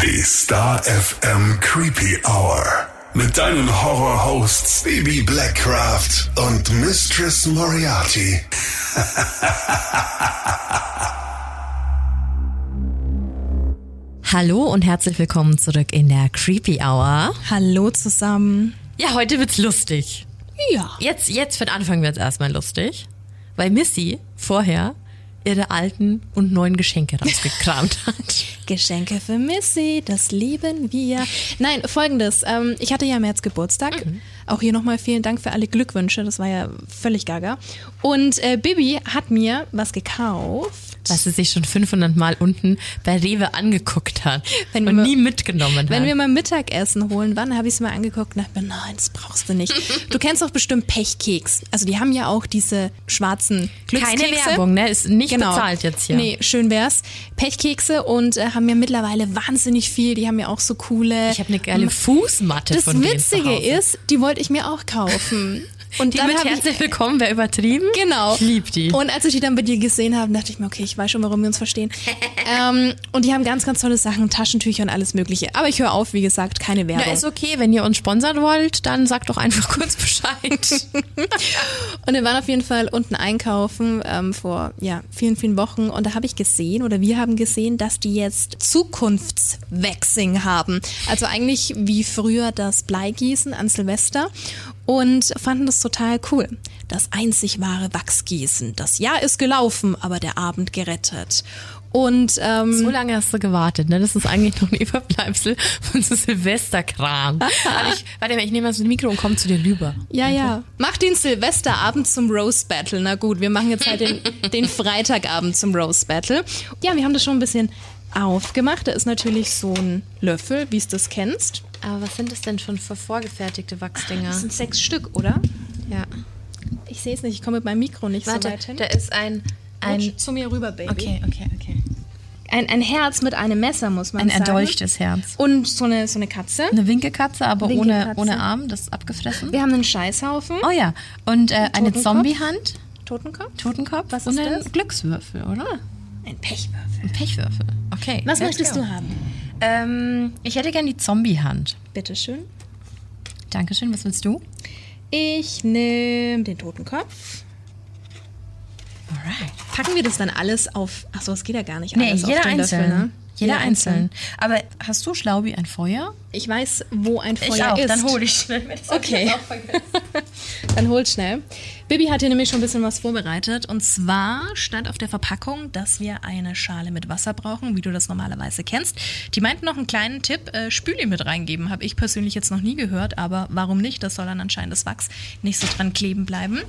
Die Star FM Creepy Hour. Mit deinen Horror-Hosts Baby Blackcraft und Mistress Moriarty. Hallo und herzlich willkommen zurück in der Creepy Hour. Hallo zusammen. Ja, heute wird's lustig. Ja. Jetzt, jetzt für den Anfang wird's erstmal lustig, weil Missy vorher ihre alten und neuen Geschenke rausgekramt hat. Geschenke für Missy, das lieben wir. Nein, folgendes. Ähm, ich hatte ja im März Geburtstag. Auch hier nochmal vielen Dank für alle Glückwünsche. Das war ja völlig gaga. Und äh, Bibi hat mir was gekauft. Was sie sich schon 500 Mal unten bei Rewe angeguckt hat Wenn und wir- nie mitgenommen hat. Wenn wir mal Mittagessen holen, wann habe ich es mir angeguckt und dachte mir, nein, das brauchst du nicht. Du kennst doch bestimmt Pechkeks. Also die haben ja auch diese schwarzen Glückskekse. Keine Werbung, ne? Ist nicht bezahlt jetzt hier. Nee, schön wär's. Pechkekse und äh, haben ja mittlerweile wahnsinnig viel. Die haben ja auch so coole. Ich habe eine geile Fußmatte Das von denen Witzige ist, die wollte ich mir auch kaufen. Und Die dann mit hab ich, herzlich willkommen, wäre übertrieben. Genau. Ich lieb die. Und als ich die dann bei dir gesehen habe, dachte ich mir, okay, ich weiß schon, warum wir uns verstehen. ähm, und die haben ganz, ganz tolle Sachen, Taschentücher und alles Mögliche. Aber ich höre auf, wie gesagt, keine Werbung. Ja, ist okay. Wenn ihr uns sponsern wollt, dann sagt doch einfach kurz Bescheid. Und wir waren auf jeden Fall unten einkaufen ähm, vor ja, vielen, vielen Wochen. Und da habe ich gesehen, oder wir haben gesehen, dass die jetzt Zukunftswaxing haben. Also eigentlich wie früher das Bleigießen an Silvester. Und fanden das total cool. Das einzig wahre Wachsgießen. Das Jahr ist gelaufen, aber der Abend gerettet. Und ähm, so lange hast du gewartet, ne? Das ist eigentlich noch ein Überbleibsel von so Silvesterkram. Ich, warte mal, ich nehme mal so ein Mikro und komme zu dir rüber. Ja, ja. Mach den Silvesterabend zum Rose Battle. Na gut, wir machen jetzt halt den, den Freitagabend zum Rose Battle. Ja, wir haben das schon ein bisschen aufgemacht. Da ist natürlich so ein Löffel, wie es das kennst. Aber was sind das denn schon für vorgefertigte Wachsdinger? Das sind sechs Stück, oder? Ja. Ich sehe es nicht, ich komme mit meinem Mikro nicht Warte, so weit hin. da ist ein, ein, Rutsch zu mir rüber, Baby. okay, okay, okay. Ein, ein Herz mit einem Messer, muss man Ein sagen. erdolchtes Herz. Und so eine, so eine Katze. Eine Winkelkatze, aber ohne, Winkelkatze. ohne Arm, das ist abgefressen. Wir haben einen Scheißhaufen. Oh ja, und äh, eine. Zombiehand, Totenkopf. Totenkopf Was und ist ein das? Glückswürfel, oder? Ein Pechwürfel. Ein Pechwürfel. Okay. Was möchtest go. du haben? Ähm, ich hätte gern die Zombiehand. Bitteschön. Dankeschön, was willst du? Ich nehme den Totenkopf. Alright. Packen wir das dann alles auf. Achso, das geht ja gar nicht Nee, alles jeder auf den einzeln. Löffel, ne? Jeder einzeln. Aber hast du, Schlaubi, ein Feuer? Ich weiß, wo ein Feuer ich auch, ist. dann hole ich schnell ich Okay. jetzt auch. Dann holt schnell. Bibi hat hier nämlich schon ein bisschen was vorbereitet. Und zwar stand auf der Verpackung, dass wir eine Schale mit Wasser brauchen, wie du das normalerweise kennst. Die meinten noch einen kleinen Tipp, äh, Spüli mit reingeben. Habe ich persönlich jetzt noch nie gehört, aber warum nicht? Das soll dann anscheinend das Wachs nicht so dran kleben bleiben.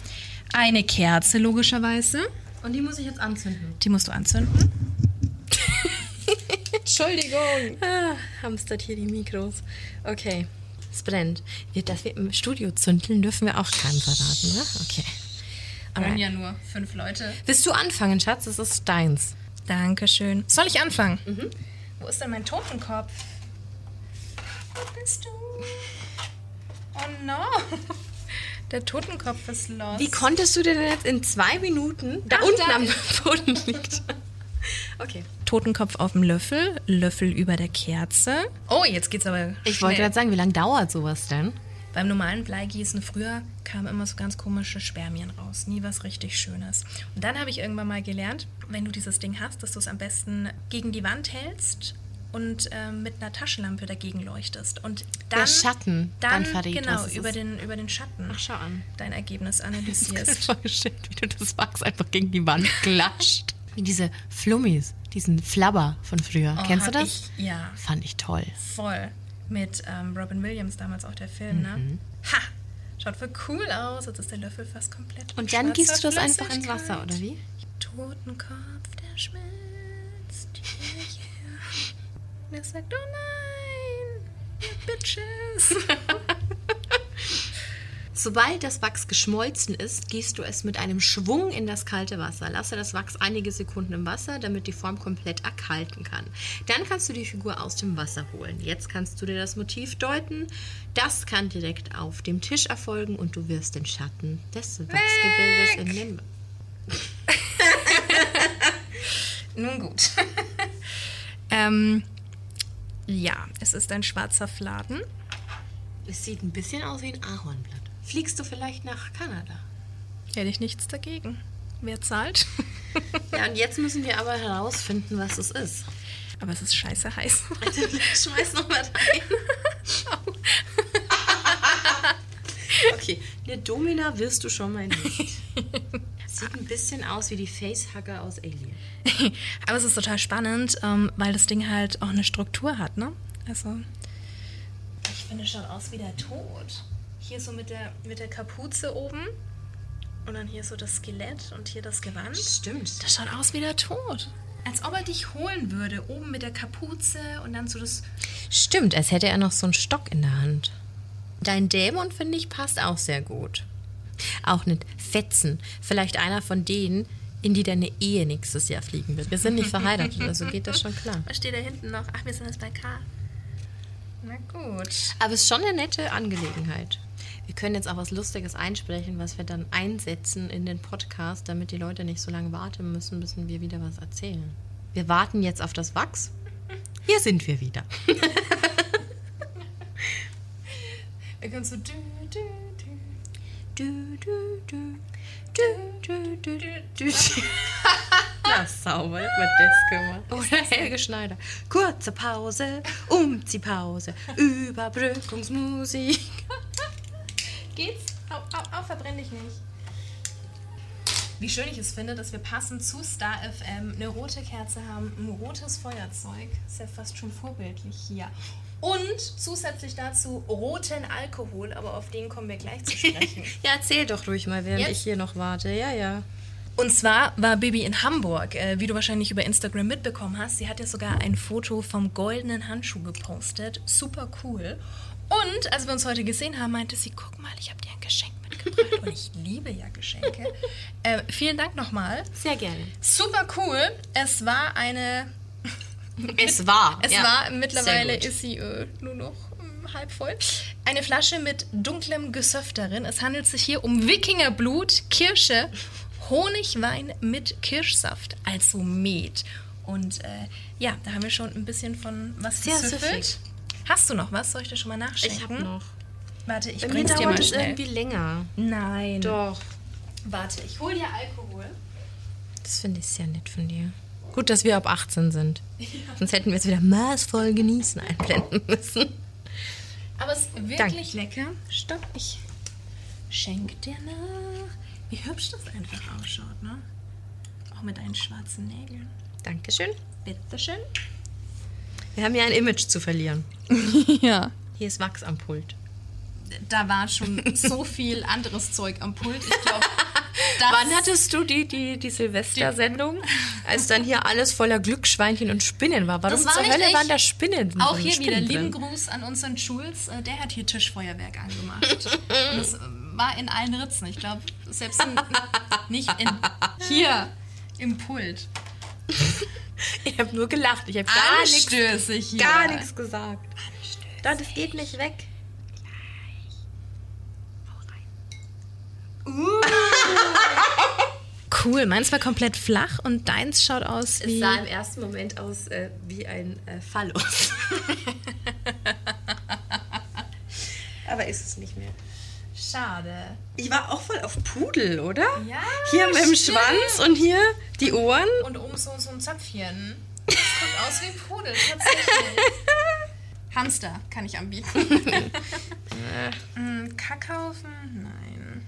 Eine Kerze logischerweise. Und die muss ich jetzt anzünden. Die musst du anzünden. Entschuldigung. Ah, hamstert hier die Mikros. Okay. Es brennt. Wir, dass wir im Studio zündeln, dürfen wir auch keinem verraten, ne? Okay. Wollen Alright. ja nur fünf Leute. Willst du anfangen, Schatz? Das ist deins. Dankeschön. Soll ich anfangen? Wo ist denn mein Totenkopf? Wo bist du? Oh no. Der Totenkopf ist los. Wie konntest du dir denn jetzt in zwei Minuten da Ach, unten da am Boden liegt? Okay. Totenkopf auf dem Löffel, Löffel über der Kerze. Oh, jetzt geht's aber Ich wollte gerade sagen, wie lange dauert sowas denn? Beim normalen Bleigießen früher kamen immer so ganz komische Spermien raus. Nie was richtig Schönes. Und dann habe ich irgendwann mal gelernt, wenn du dieses Ding hast, dass du es am besten gegen die Wand hältst und ähm, mit einer Taschenlampe dagegen leuchtest. Und dann, Der Schatten dann dann, verrät, genau, über ist. den, über den Schatten Ach, schau an. dein Ergebnis Ich mir analysierst. vorgestellt, wie du das Wachs einfach gegen die Wand klatscht. Wie diese Flummis, diesen Flabber von früher. Oh, Kennst du das? Ich, ja, Fand ich toll. voll. Mit ähm, Robin Williams damals auch der Film, ne? Mhm. Ha! Schaut voll cool aus. Jetzt ist der Löffel fast komplett. Und dann gießt du das einfach ins. Wasser, oder wie? Totenkopf, der schmilzt. Yeah, yeah. Und er sagt, oh nein, ihr Bitches. Sobald das Wachs geschmolzen ist, gießt du es mit einem Schwung in das kalte Wasser. Lasse das Wachs einige Sekunden im Wasser, damit die Form komplett erkalten kann. Dann kannst du die Figur aus dem Wasser holen. Jetzt kannst du dir das Motiv deuten. Das kann direkt auf dem Tisch erfolgen und du wirst den Schatten des Wachsgebildes in den... Nun gut. ähm, Ja, es ist ein schwarzer Fladen. Es sieht ein bisschen aus wie ein Ahornblatt. Fliegst du vielleicht nach Kanada? Hätte ich nichts dagegen. Wer zahlt? Ja, und jetzt müssen wir aber herausfinden, was es ist. Aber es ist scheiße heiß. Schmeiß noch mal rein. okay, eine Domina wirst du schon mal nicht. Sieht ein bisschen aus wie die Facehugger aus Alien. Aber es ist total spannend, ähm, weil das Ding halt auch eine Struktur hat, ne? Also. Ich finde, es schaut aus wie der Tod. Hier so mit der, mit der Kapuze oben. Und dann hier so das Skelett und hier das Gewand. Stimmt. Das schaut aus wie der Tod. Als ob er dich holen würde, oben mit der Kapuze und dann so das. Stimmt, als hätte er noch so einen Stock in der Hand. Dein Dämon, finde ich, passt auch sehr gut. Auch nicht Fetzen. Vielleicht einer von denen, in die deine Ehe nächstes Jahr fliegen wird. Wir sind nicht verheiratet, also geht das schon klar. Was steht da hinten noch? Ach, wir sind jetzt bei K. Na gut. Aber es ist schon eine nette Angelegenheit. Wir können jetzt auch was Lustiges einsprechen, was wir dann einsetzen in den Podcast, damit die Leute nicht so lange warten müssen, bis wir wieder was erzählen. Wir warten jetzt auf das Wachs. Hier sind wir wieder. Können so. Du, du, du. Du, du, du. Du, du, du. Na, sauber, hab mir das gemacht. Oder Helge Schneider. Kurze Pause, Umziehpause, Überbrückungsmusik. Geht's? Au, au, au, verbrenn dich nicht. Wie schön ich es finde, dass wir passend zu Star FM eine rote Kerze haben, ein rotes Feuerzeug. Ist ja fast schon vorbildlich hier. Und zusätzlich dazu roten Alkohol, aber auf den kommen wir gleich zu sprechen. Ja, erzähl doch ruhig mal, während Jetzt? ich hier noch warte. Ja, ja. Und zwar war Bibi in Hamburg, äh, wie du wahrscheinlich über Instagram mitbekommen hast. Sie hat ja sogar ein Foto vom goldenen Handschuh gepostet. Super cool. Und als wir uns heute gesehen haben, meinte sie, guck mal, ich habe dir ein Geschenk mitgebracht. Und ich liebe ja Geschenke. Äh, vielen Dank nochmal. Sehr gerne. Super cool. Es war eine... Es war. Es ja. war, mittlerweile ist sie äh, nur noch ähm, halb voll. Eine Flasche mit dunklem Gesöff darin. Es handelt sich hier um Wikingerblut, Kirsche, Honigwein mit Kirschsaft, also Met. Und äh, ja, da haben wir schon ein bisschen von was Sehr gesüffelt. süffig. Hast du noch was? Soll ich dir schon mal nachschenken? Ich habe noch. Warte, ich Bei mir bring's dir mal es schnell. irgendwie länger. Nein. Doch. Warte, ich hol dir Alkohol. Das finde ich sehr nett von dir. Gut, dass wir ab 18 sind. Sonst hätten wir es wieder maßvoll genießen einblenden müssen. Aber es ist wirklich lecker. Stopp, ich schenk dir nach. Wie hübsch das einfach ausschaut, ne? Auch mit deinen schwarzen Nägeln. Dankeschön. Bitteschön. Wir haben ja ein Image zu verlieren. Ja. Hier ist Wachs am Pult. Da war schon so viel anderes Zeug am Pult. Ich glaube, Wann hattest du die, die, die Silvestersendung, als dann hier alles voller Glücksschweinchen und Spinnen war? Warum Das war zur Hölle waren da Spinnen? Auch hier wieder Spinnen lieben drin? Gruß an unseren Jules. Äh, Der hat hier Tischfeuerwerk angemacht. Und es war in allen Ritzen. Ich glaube, selbst in, nicht in, hier im Pult. Ich habe nur gelacht. Ich habe gar nichts gar nichts gesagt. Dann, das geht nicht weg. Cool, meins war komplett flach und deins schaut aus Es wie... sah im ersten Moment aus äh, wie ein äh, Phallus. Aber ist es nicht mehr. Schade. Ich war auch voll auf Pudel, oder? Ja, Hier mit dem. Schwanz und hier die Ohren. Und oben so, so ein Zöpfchen. Das guckt aus wie Pudel, tatsächlich. Hamster kann ich anbieten. Mm, Kackhaufen? Nein.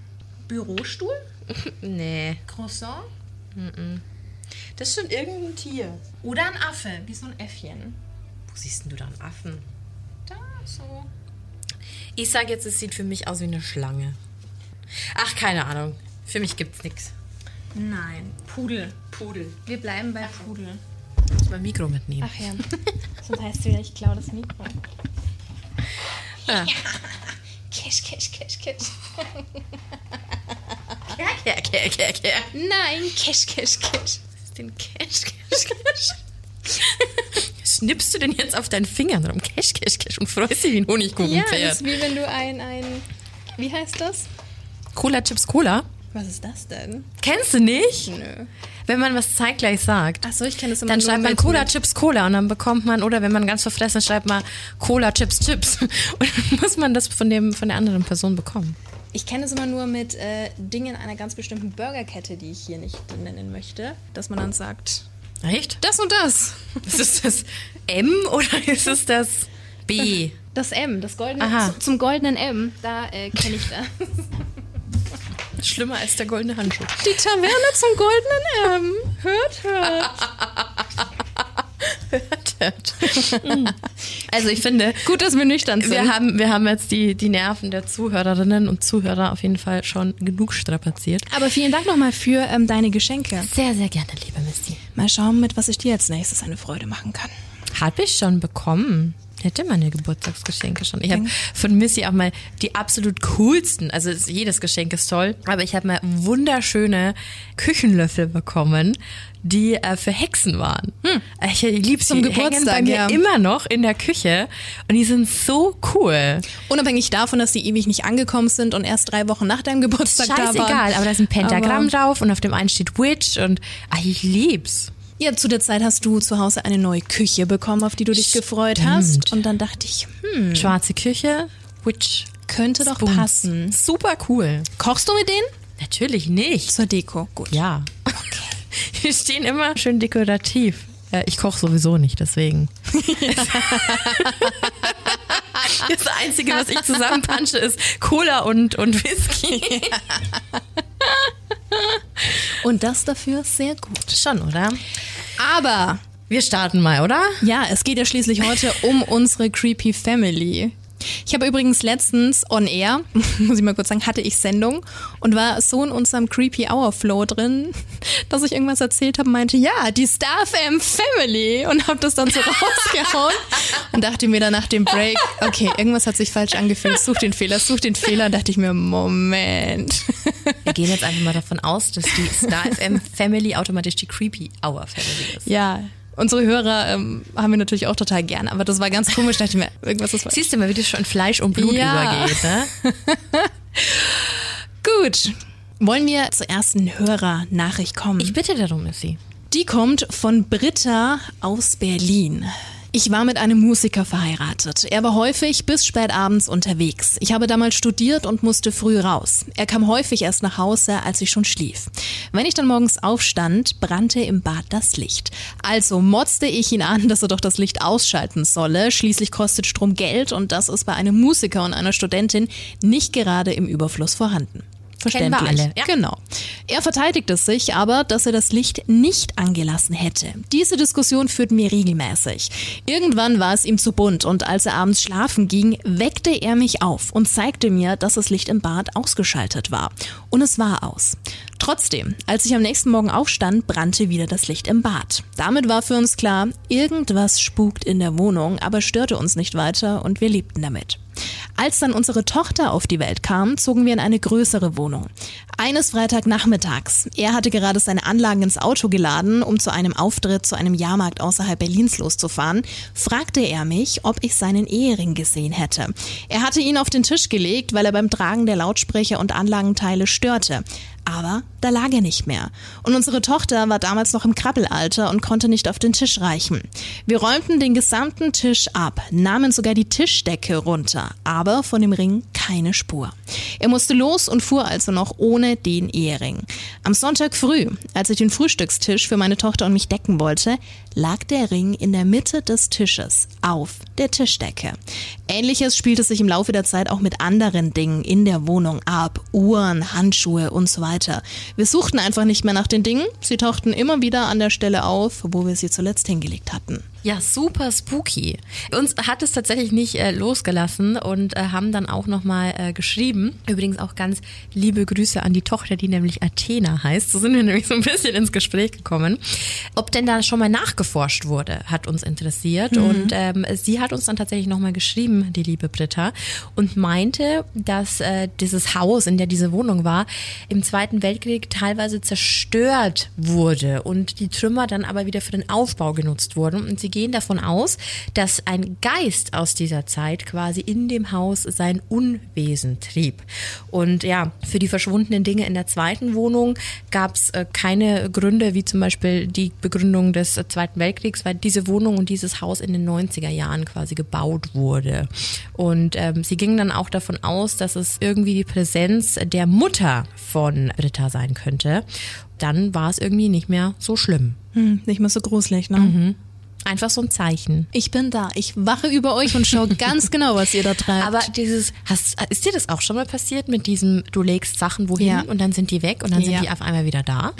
Bürostuhl? Nee, Croissant? das ist schon irgendein Tier. Oder ein Affe, wie so ein Äffchen. Wo siehst denn du da einen Affen? Da, so. Ich sage jetzt, es sieht für mich aus wie eine Schlange. Ach, keine Ahnung. Für mich gibt's nichts. Nein, Pudel. Pudel. Wir bleiben bei Pudel. Ich muss mein Mikro mitnehmen. Ach ja. Sonst heißt du ja, ich klaue das Mikro. Ja. Kisch, kisch, kisch, kisch. Kehr, kehr, kehr, kehr. Nein, kisch, kisch, kisch. Was ist denn Cash, Cash, Cash? Schnippst du denn jetzt auf deinen Fingern rum? Cash, Cash, Cash und freust dich wie ein Ja, Honigkuchenpferd. das ist wie wenn du ein, ein, wie heißt das? Cola Chips Cola? Was ist das denn? Kennst du nicht? Nö. Wenn man was zeitgleich sagt. Achso, ich kenne das immer Dann schreibt man Cola Chips Cola und dann bekommt man, oder wenn man ganz verfressen ist, schreibt man Cola Chips Chips. Und dann muss man das von, dem, von der anderen Person bekommen. Ich kenne es immer nur mit äh, Dingen einer ganz bestimmten Burgerkette, die ich hier nicht nennen möchte, dass man dann sagt, Echt? das und das. Ist es das M oder ist es das B? Das M, das goldene, Aha. zu- zum goldenen M, da äh, kenne ich das. Schlimmer als der goldene Handschuh. Die Taverne zum goldenen M. Hört, hört. Also ich finde, Gut, dass wir nüchtern sind. wir haben, wir haben jetzt die, die Nerven der Zuhörerinnen und Zuhörer auf jeden Fall schon genug strapaziert. Aber vielen Dank nochmal für ähm, deine Geschenke. Sehr, sehr gerne, liebe Misty. Mal schauen, mit was ich dir als nächstes eine Freude machen kann. Habe ich schon bekommen. Ich hätte meine Geburtstagsgeschenke schon. Ich habe von Missy auch mal die absolut coolsten, also es- jedes Geschenk ist toll, aber ich habe mal wunderschöne Küchenlöffel bekommen, die äh, für Hexen waren. Ich liebe sie. Die hängen Geburtstag, bei mir ja. immer noch in der Küche und die sind so cool. Unabhängig davon, dass sie ewig nicht angekommen sind und erst drei Wochen nach deinem Geburtstag da waren. Scheißegal, aber da ist ein Pentagramm Aber- drauf und auf dem einen steht Witch und ah, ich lieb's. Ja, zu der Zeit hast du zu Hause eine neue Küche bekommen, auf die du dich gefreut hast. Und dann dachte ich, hm, Schwarze Küche, Witch. könnte doch Spoons. passen. Super cool. Kochst du mit denen? Natürlich nicht. Zur Deko. Gut. Ja. Die stehen immer schön dekorativ. Ja, ich koche sowieso nicht, deswegen. Das Einzige, was ich zusammenpansche, ist Cola und, und Whisky. Und das dafür sehr gut. Schon, oder? Aber Wir starten mal, oder? ja, es geht ja schließlich heute um unsere Creepy Family. Ich habe übrigens letztens on air, muss ich mal kurz sagen, hatte ich Sendung und war so in unserem Creepy Hour Flow drin, dass ich irgendwas erzählt habe, meinte, ja, die Star FM Family und habe das dann so rausgehauen und dachte mir dann nach dem Break, okay, irgendwas hat sich falsch angefühlt, such den Fehler, such den Fehler, dachte ich mir, Moment. Wir gehen jetzt einfach mal davon aus, dass die Star FM Family automatisch die Creepy Hour Family ist. Ja, unsere Hörer ähm, haben wir natürlich auch total gern, aber das war ganz komisch, dachte ich mir, irgendwas ist falsch. Siehst du mal, wie das schon Fleisch und Blut Ja. übergeht, ne? Gut. Wollen wir zur ersten Hörernachricht kommen? Ich bitte darum, Missy. Die kommt von Britta aus Berlin. Ich war mit einem Musiker verheiratet. Er war häufig bis spät abends unterwegs. Ich habe damals studiert und musste früh raus. Er kam häufig erst nach Hause, als ich schon schlief. Wenn ich dann morgens aufstand, brannte im Bad das Licht. Also motzte ich ihn an, dass er doch das Licht ausschalten solle. Schließlich kostet Strom Geld und das ist bei einem Musiker und einer Studentin nicht gerade im Überfluss vorhanden. Kennen wir Verständlich. alle, ja. Genau. Er verteidigte sich aber, dass er das Licht nicht angelassen hätte. Diese Diskussion führten wir regelmäßig. Irgendwann war es ihm zu bunt und als er abends schlafen ging, weckte er mich auf und zeigte mir, dass das Licht im Bad ausgeschaltet war. Und es war aus. Trotzdem, als ich am nächsten Morgen aufstand, brannte wieder das Licht im Bad. Damit war für uns klar, irgendwas spukt in der Wohnung, aber störte uns nicht weiter und wir lebten damit. Als dann unsere Tochter auf die Welt kam, zogen wir in eine größere Wohnung. Eines Freitagnachmittags. Er hatte gerade seine Anlagen ins Auto geladen, um zu einem Auftritt zu einem Jahrmarkt außerhalb Berlins loszufahren, fragte er mich, ob ich seinen Ehering gesehen hätte. Er hatte ihn auf den Tisch gelegt, weil er beim Tragen der Lautsprecher und Anlagenteile störte. Aber da lag er nicht mehr. Und unsere Tochter war damals noch im Krabbelalter und konnte nicht auf den Tisch reichen. Wir räumten den gesamten Tisch ab, nahmen sogar die Tischdecke runter, aber von dem Ring keine Spur. Er musste los und fuhr also noch ohne den Ehering. Am Sonntag früh, als ich den Frühstückstisch für meine Tochter und mich decken wollte, lag der Ring in der Mitte des Tisches auf der Tischdecke. Ähnliches spielte sich im Laufe der Zeit auch mit anderen Dingen in der Wohnung ab. Uhren, Handschuhe und so weiter. Wir suchten einfach nicht mehr nach den Dingen. Sie tauchten immer wieder an der Stelle auf, wo wir sie zuletzt hingelegt hatten. Ja, super spooky. Uns hat es tatsächlich nicht äh, losgelassen und äh, haben dann auch nochmal äh, geschrieben. Übrigens auch ganz liebe Grüße an die Tochter, die nämlich Athena heißt. So sind wir nämlich so ein bisschen ins Gespräch gekommen. Ob denn da schon mal nachgeforscht wurde, hat uns interessiert. Und ähm, sie hat uns dann tatsächlich nochmal geschrieben, die liebe Britta, und meinte, dass äh, dieses Haus, in der diese Wohnung war, im Zweiten Weltkrieg teilweise zerstört wurde und die Trümmer dann aber wieder für den Aufbau genutzt wurden. Und sie gehen davon aus, dass ein Geist aus dieser Zeit quasi in dem Haus sein Unwesen trieb. Und ja, für die verschwundenen Dinge in der zweiten Wohnung gab es äh, keine Gründe, wie zum Beispiel die Begründung des Zweiten Weltkriegs, weil diese Wohnung und dieses Haus in den 90er Jahren quasi gebaut wurde. Und ähm, sie gingen dann auch davon aus, dass es irgendwie die Präsenz der Mutter von Ritter sein könnte. Dann war es irgendwie nicht mehr so schlimm. Hm, nicht mehr so gruselig, ne? Mhm. Einfach so ein Zeichen. Ich bin da. Ich wache über euch und schaue ganz genau, was ihr da treibt. Aber dieses, hast, ist dir das auch schon mal passiert mit diesem, du legst Sachen wohin Ja. und dann sind die weg und dann sind Ja. die auf einmal wieder da?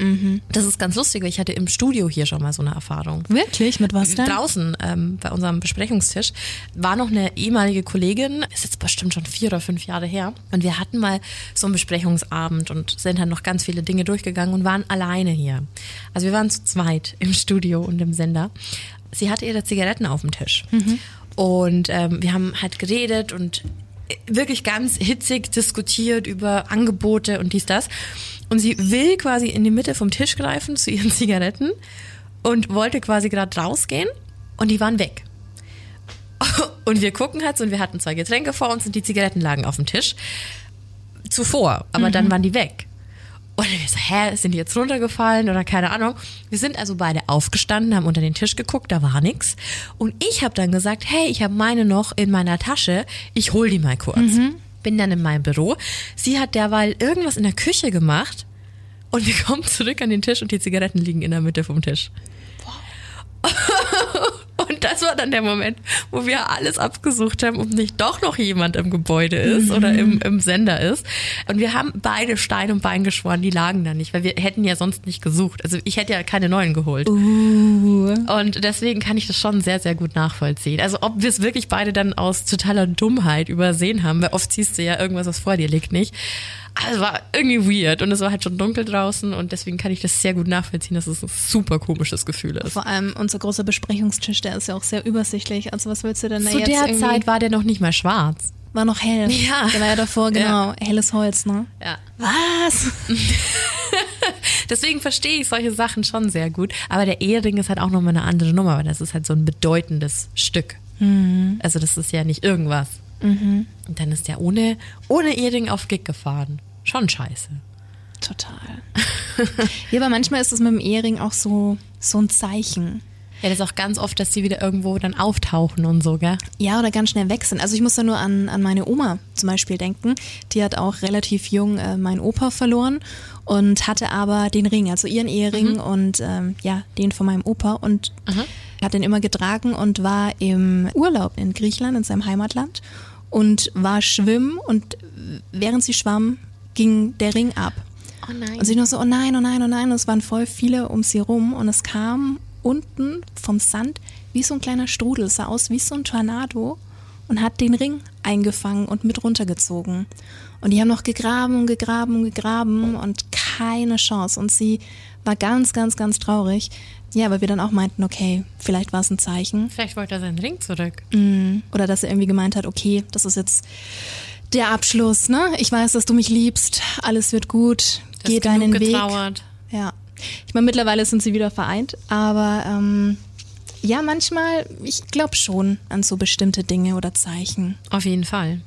Das ist ganz lustig, weil ich hatte im Studio hier schon mal so eine Erfahrung. Wirklich? Mit was denn? Draußen ähm, bei unserem Besprechungstisch war noch eine ehemalige Kollegin, ist jetzt bestimmt schon vier oder fünf Jahre her. Und wir hatten mal so einen Besprechungsabend und sind dann noch ganz viele Dinge durchgegangen und waren alleine hier. Also wir waren zu zweit im Studio und im Sender. Sie hatte ihre Zigaretten auf dem Tisch. Und ähm, wir haben halt geredet und wirklich ganz hitzig diskutiert über Angebote und dies, das. Und sie will quasi in die Mitte vom Tisch greifen zu ihren Zigaretten und wollte quasi gerade rausgehen und die waren weg. Und wir gucken halt so und wir hatten zwei Getränke vor uns und die Zigaretten lagen auf dem Tisch. Zuvor, aber dann waren die weg. Und wir so, hä, sind die jetzt runtergefallen oder keine Ahnung. Wir sind also beide aufgestanden, haben unter den Tisch geguckt, da war nichts. Und ich habe dann gesagt, hey, ich habe meine noch in meiner Tasche, ich hol die mal kurz. Bin dann in meinem Büro. Sie hat derweil irgendwas in der Küche gemacht und wir kommen zurück an den Tisch und die Zigaretten liegen in der Mitte vom Tisch. Und das war dann der Moment, wo wir alles abgesucht haben, ob nicht doch noch jemand im Gebäude ist oder im, im Sender ist. Und wir haben beide Stein und Bein geschworen, die lagen da nicht, weil wir hätten ja sonst nicht gesucht. Also ich hätte ja keine neuen geholt. Und deswegen kann ich das schon sehr, sehr gut nachvollziehen. Also ob wir es wirklich beide dann aus totaler Dummheit übersehen haben, weil oft siehst du ja irgendwas, was vor dir liegt, nicht. Es war irgendwie weird und es war halt schon dunkel draußen und deswegen kann ich das sehr gut nachvollziehen, dass es ein super komisches Gefühl ist. Vor allem unser großer Besprechungstisch, der ist ja auch sehr übersichtlich. Also was willst du denn da Zu jetzt der irgendwie? Zeit war der noch nicht mal schwarz. war noch hell. Ja. Der war ja davor, genau. Helles Holz, ne? Ja. Was? Deswegen verstehe ich solche Sachen schon sehr gut. Aber der Ehering ist halt auch nochmal eine andere Nummer, weil das ist halt so ein bedeutendes Stück. Also das ist ja nicht irgendwas. Und dann ist der ohne, ohne Ehering auf Gig gefahren. Schon scheiße. Total. ja, aber manchmal ist es mit dem Ehering auch so, so ein Zeichen. Ja, das ist auch ganz oft, dass die wieder irgendwo dann auftauchen und so, gell? Ja, oder ganz schnell weg sind. Also ich muss da nur an, an meine Oma zum Beispiel denken. Die hat auch relativ jung äh, meinen Opa verloren und hatte aber den Ring, also ihren Ehering und ähm, ja, den von meinem Opa und hat den immer getragen und war im Urlaub in Griechenland, in seinem Heimatland und war schwimmen und während sie schwamm, ging der Ring ab. Oh nein. Und sie nur so, oh nein, oh nein, oh nein. Und es waren voll viele um sie rum und es kam unten vom Sand wie so ein kleiner Strudel, es sah aus wie so ein Tornado und hat den Ring eingefangen und mit runtergezogen. Und die haben noch gegraben und gegraben und gegraben und keine Chance. Und sie war ganz, ganz, ganz traurig. Ja, weil wir dann auch meinten, okay, vielleicht war es ein Zeichen. Vielleicht wollte er seinen Ring zurück. Oder dass er irgendwie gemeint hat, okay, das ist jetzt der Abschluss, ne? Ich weiß, dass du mich liebst, alles wird gut, Du geh deinen Weg. getrauert. Ja. Ich meine, mittlerweile sind sie wieder vereint, aber ähm, ja, manchmal, ich glaube schon an so bestimmte Dinge oder Zeichen. Auf jeden Fall.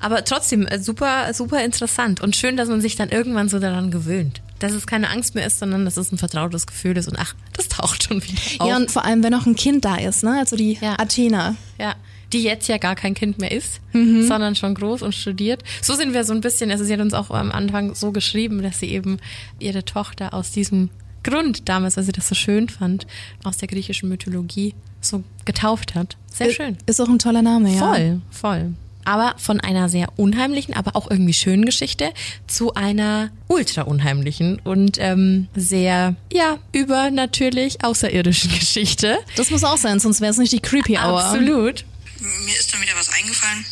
Aber trotzdem äh, super, super interessant und schön, dass man sich dann irgendwann so daran gewöhnt. Dass es keine Angst mehr ist, sondern dass es ein vertrautes Gefühl ist und ach, das taucht schon wieder auf. Ja, und vor allem, wenn noch ein Kind da ist, ne? Also die Ja. Athena. Ja, die jetzt ja gar kein Kind mehr ist, Mhm. sondern schon groß und studiert. So sind wir so ein bisschen, also sie hat uns auch am Anfang so geschrieben, dass sie eben ihre Tochter aus diesem Grund damals, weil sie das so schön fand, aus der griechischen Mythologie so getauft hat. Sehr schön. Ist auch ein toller Name, ja. Voll, voll. Aber von einer sehr unheimlichen, aber auch irgendwie schönen Geschichte zu einer ultra unheimlichen und ähm, sehr, ja, übernatürlich außerirdischen Geschichte. Das muss auch sein, sonst wäre es nicht die Creepy Hour. Absolut. Mir ist dann wieder was eingefallen.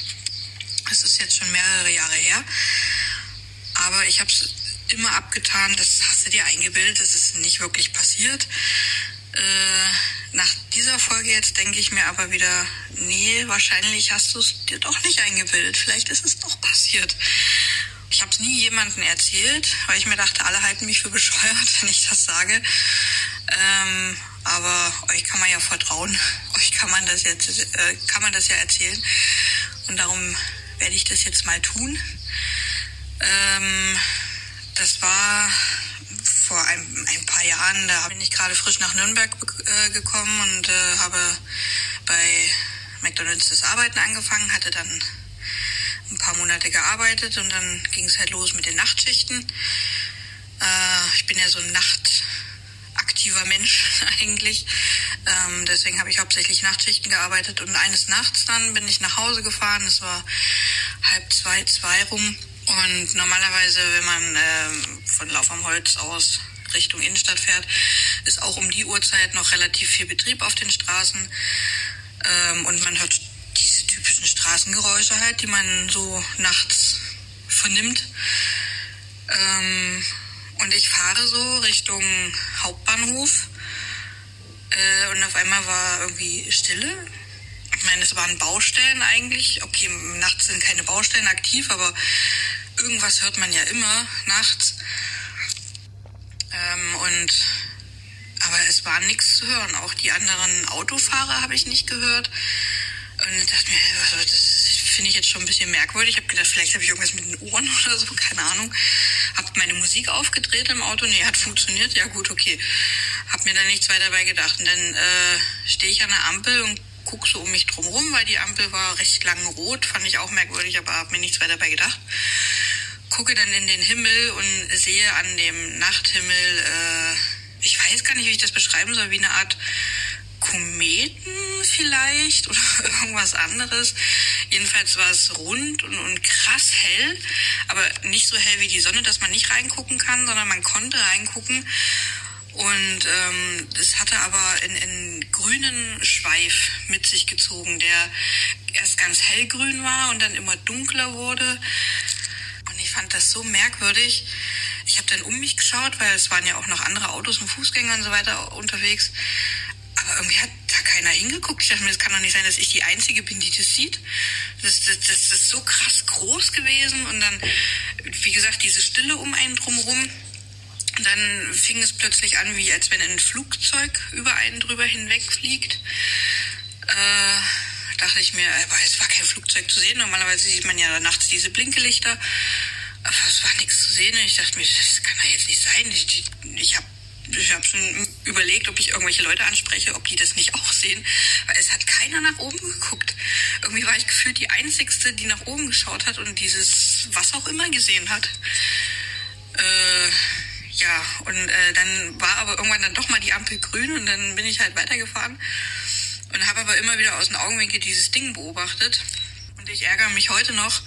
Es ist jetzt schon mehrere Jahre her. Aber ich habe es immer abgetan, das hast du dir eingebildet, das ist nicht wirklich passiert. Äh, nach dieser Folge jetzt denke ich mir aber wieder, nee, wahrscheinlich hast du es dir doch nicht eingebildet. Vielleicht ist es doch passiert. Ich habe es nie jemandem erzählt, weil ich mir dachte, alle halten mich für bescheuert, wenn ich das sage. Ähm, Aber euch kann man ja vertrauen. Euch kann man das jetzt, äh, kann man das ja erzählen. Und darum werde ich das jetzt mal tun. Ähm, das war vor ein, ein, paar Jahren, da bin ich gerade frisch nach Nürnberg äh, gekommen und äh, habe bei McDonalds das Arbeiten angefangen, hatte dann ein paar Monate gearbeitet und dann ging es halt los mit den Nachtschichten. Äh, ich bin ja so ein nachtaktiver Mensch eigentlich. Ähm, deswegen habe ich hauptsächlich Nachtschichten gearbeitet und eines Nachts dann bin ich nach Hause gefahren. Es war halb zwei, zwei rum. Und normalerweise, wenn man äh, von Lauf am Holz aus Richtung Innenstadt fährt, ist auch um die Uhrzeit noch relativ viel Betrieb auf den Straßen. Ähm, und man hört diese typischen Straßengeräusche halt, die man so nachts vernimmt. Ähm, und ich fahre so Richtung Hauptbahnhof. Äh, und auf einmal war irgendwie Stille. Ich meine, es waren Baustellen eigentlich. Okay, nachts sind keine Baustellen aktiv, aber irgendwas hört man ja immer nachts. Ähm, und aber es war nichts zu hören. Auch die anderen Autofahrer habe ich nicht gehört. Und ich dachte mir, das finde ich jetzt schon ein bisschen merkwürdig. Ich habe gedacht, vielleicht habe ich irgendwas mit den Ohren oder so, keine Ahnung. Habe meine Musik aufgedreht im Auto. Nee, hat funktioniert. Ja gut, okay. Habe mir da nichts weiter dabei gedacht. Und dann äh, stehe ich an der Ampel und gucke so um mich drum rum, weil die Ampel war recht lang rot. Fand ich auch merkwürdig, aber habe mir nichts weiter dabei gedacht. Gucke dann in den Himmel und sehe an dem Nachthimmel, äh, ich weiß gar nicht, wie ich das beschreiben soll, wie eine Art Kometen vielleicht oder irgendwas anderes. Jedenfalls war es rund und, und krass hell, aber nicht so hell wie die Sonne, dass man nicht reingucken kann, sondern man konnte reingucken. Und ähm, es hatte aber einen grünen Schweif mit sich gezogen, der erst ganz hellgrün war und dann immer dunkler wurde. Und ich fand das so merkwürdig. Ich habe dann um mich geschaut, weil es waren ja auch noch andere Autos und Fußgänger und so weiter unterwegs. Aber irgendwie hat da keiner hingeguckt. Ich dachte mir, das kann doch nicht sein, dass ich die Einzige bin, die das sieht. Das, das, das ist so krass groß gewesen. Und dann, wie gesagt, diese Stille um einen drumherum. Dann fing es plötzlich an, wie als wenn ein Flugzeug über einen drüber hinwegfliegt. Äh, dachte ich mir, aber es war kein Flugzeug zu sehen. Normalerweise sieht man ja nachts diese Blinkelichter. Aber es war nichts zu sehen. Und ich dachte mir, das kann doch jetzt nicht sein. Ich, ich habe ich habe schon überlegt, ob ich irgendwelche Leute anspreche, ob die das nicht auch sehen, weil es hat keiner nach oben geguckt. Irgendwie war ich gefühlt die Einzigste, die nach oben geschaut hat und dieses was auch immer gesehen hat. Äh, ja, und äh, dann war aber irgendwann dann doch mal die Ampel grün und dann bin ich halt weitergefahren und habe aber immer wieder aus dem Augenwinkel dieses Ding beobachtet. Und ich ärgere mich heute noch,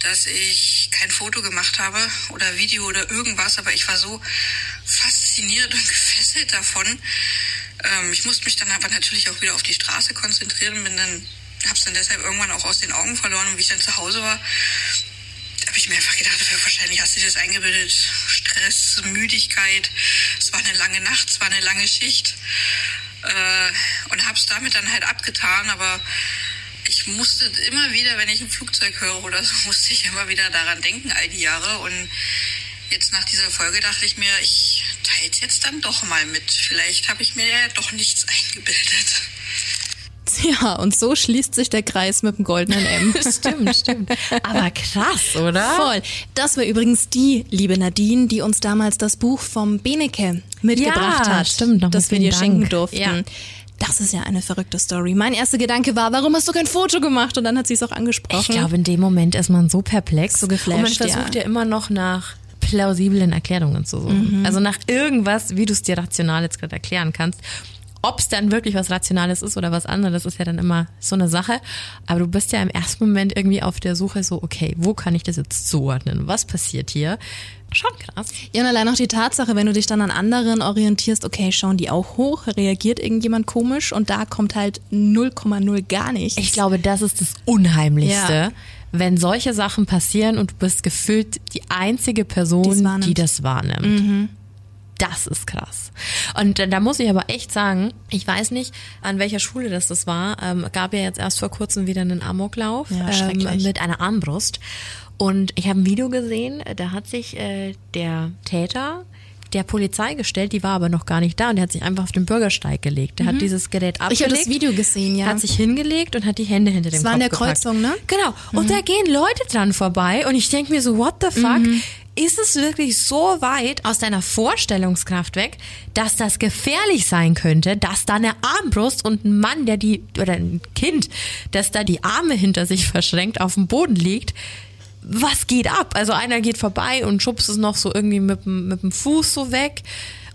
dass ich kein Foto gemacht habe oder Video oder irgendwas, aber ich war so fasziniert und gefesselt davon. Ähm, ich musste mich dann aber natürlich auch wieder auf die Straße konzentrieren, bin dann, hab's dann deshalb irgendwann auch aus den Augen verloren und wie ich dann zu Hause war, habe ich mir einfach gedacht, wahrscheinlich hast du dir das eingebildet. Stress, Müdigkeit, es war eine lange Nacht, es war eine lange Schicht. Äh, und hab's damit dann halt abgetan, aber ich musste immer wieder, wenn ich ein Flugzeug höre oder so, musste ich immer wieder daran denken, all die Jahre. Und jetzt nach dieser Folge dachte ich mir, ich teile es jetzt dann doch mal mit. Vielleicht habe ich mir ja doch nichts eingebildet. Ja, und so schließt sich der Kreis mit dem goldenen M. stimmt, stimmt. Aber krass, oder? Voll. Das war übrigens die liebe Nadine, die uns damals das Buch vom Benecke mitgebracht ja, hat, stimmt, das wir dir Dank. schenken durften. Ja. Das ist ja eine verrückte Story. Mein erster Gedanke war, warum hast du kein Foto gemacht? Und dann hat sie es auch angesprochen. Ich glaube, in dem Moment ist man so perplex. So geflasht, Und man versucht ja, ja immer noch nach plausiblen Erklärungen zu suchen. Mhm. Also nach irgendwas, wie du es dir rational jetzt gerade erklären kannst. Ob es dann wirklich was Rationales ist oder was anderes, ist ja dann immer so eine Sache. Aber du bist ja im ersten Moment irgendwie auf der Suche so, okay, wo kann ich das jetzt zuordnen? Was passiert hier? Schon krass. Ja, und allein auch die Tatsache, wenn du dich dann an anderen orientierst, okay, schauen die auch hoch, reagiert irgendjemand komisch und da kommt halt 0,0 gar nichts. Ich glaube, das ist das Unheimlichste. Ja. Wenn solche Sachen passieren und du bist gefühlt die einzige Person, die das wahrnimmt. Mhm das ist krass. Und da muss ich aber echt sagen, ich weiß nicht, an welcher Schule das das war. Ähm, gab ja jetzt erst vor kurzem wieder einen Amoklauf ja, ähm, mit einer Armbrust. Und ich habe ein Video gesehen, da hat sich äh, der Täter der Polizei gestellt, die war aber noch gar nicht da und der hat sich einfach auf den Bürgersteig gelegt. Der hat dieses Gerät Mhm. Ich abgelegt. habe das Video gesehen, ja. Hat sich hingelegt und hat die Hände hinter dem Das Kopf war in der gepackt. Kreuzung, ne? Genau. Und da gehen Leute dran vorbei und ich denke mir so, what the fuck? Mhm. Ist es wirklich so weit aus deiner Vorstellungskraft weg, dass das gefährlich sein könnte, dass da eine Armbrust und ein Mann, der die, oder ein Kind, das da die Arme hinter sich verschränkt auf dem Boden liegt, was geht ab? Also einer geht vorbei und schubst es noch so irgendwie mit, mit dem Fuß so weg.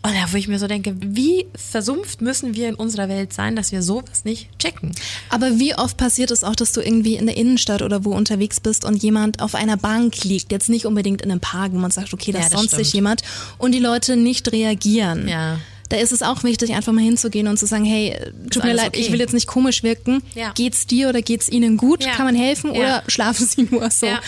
Und da, wo ich mir so denke, wie versumpft müssen wir in unserer Welt sein, dass wir sowas nicht checken? Aber wie oft passiert es auch, dass du irgendwie in der Innenstadt oder wo unterwegs bist und jemand auf einer Bank liegt, jetzt nicht unbedingt in einem Park, wo man sagt, okay, da Ja, ist sonst sich stimmt. jemand und die Leute nicht reagieren. Ja. Da ist es auch wichtig, einfach mal hinzugehen und zu sagen, hey, tut mir leid, okay? ich will jetzt nicht komisch wirken. Ja. Geht's dir oder geht's Ihnen gut? Ja. Kann man helfen Ja. oder schlafen Sie nur so? Ja.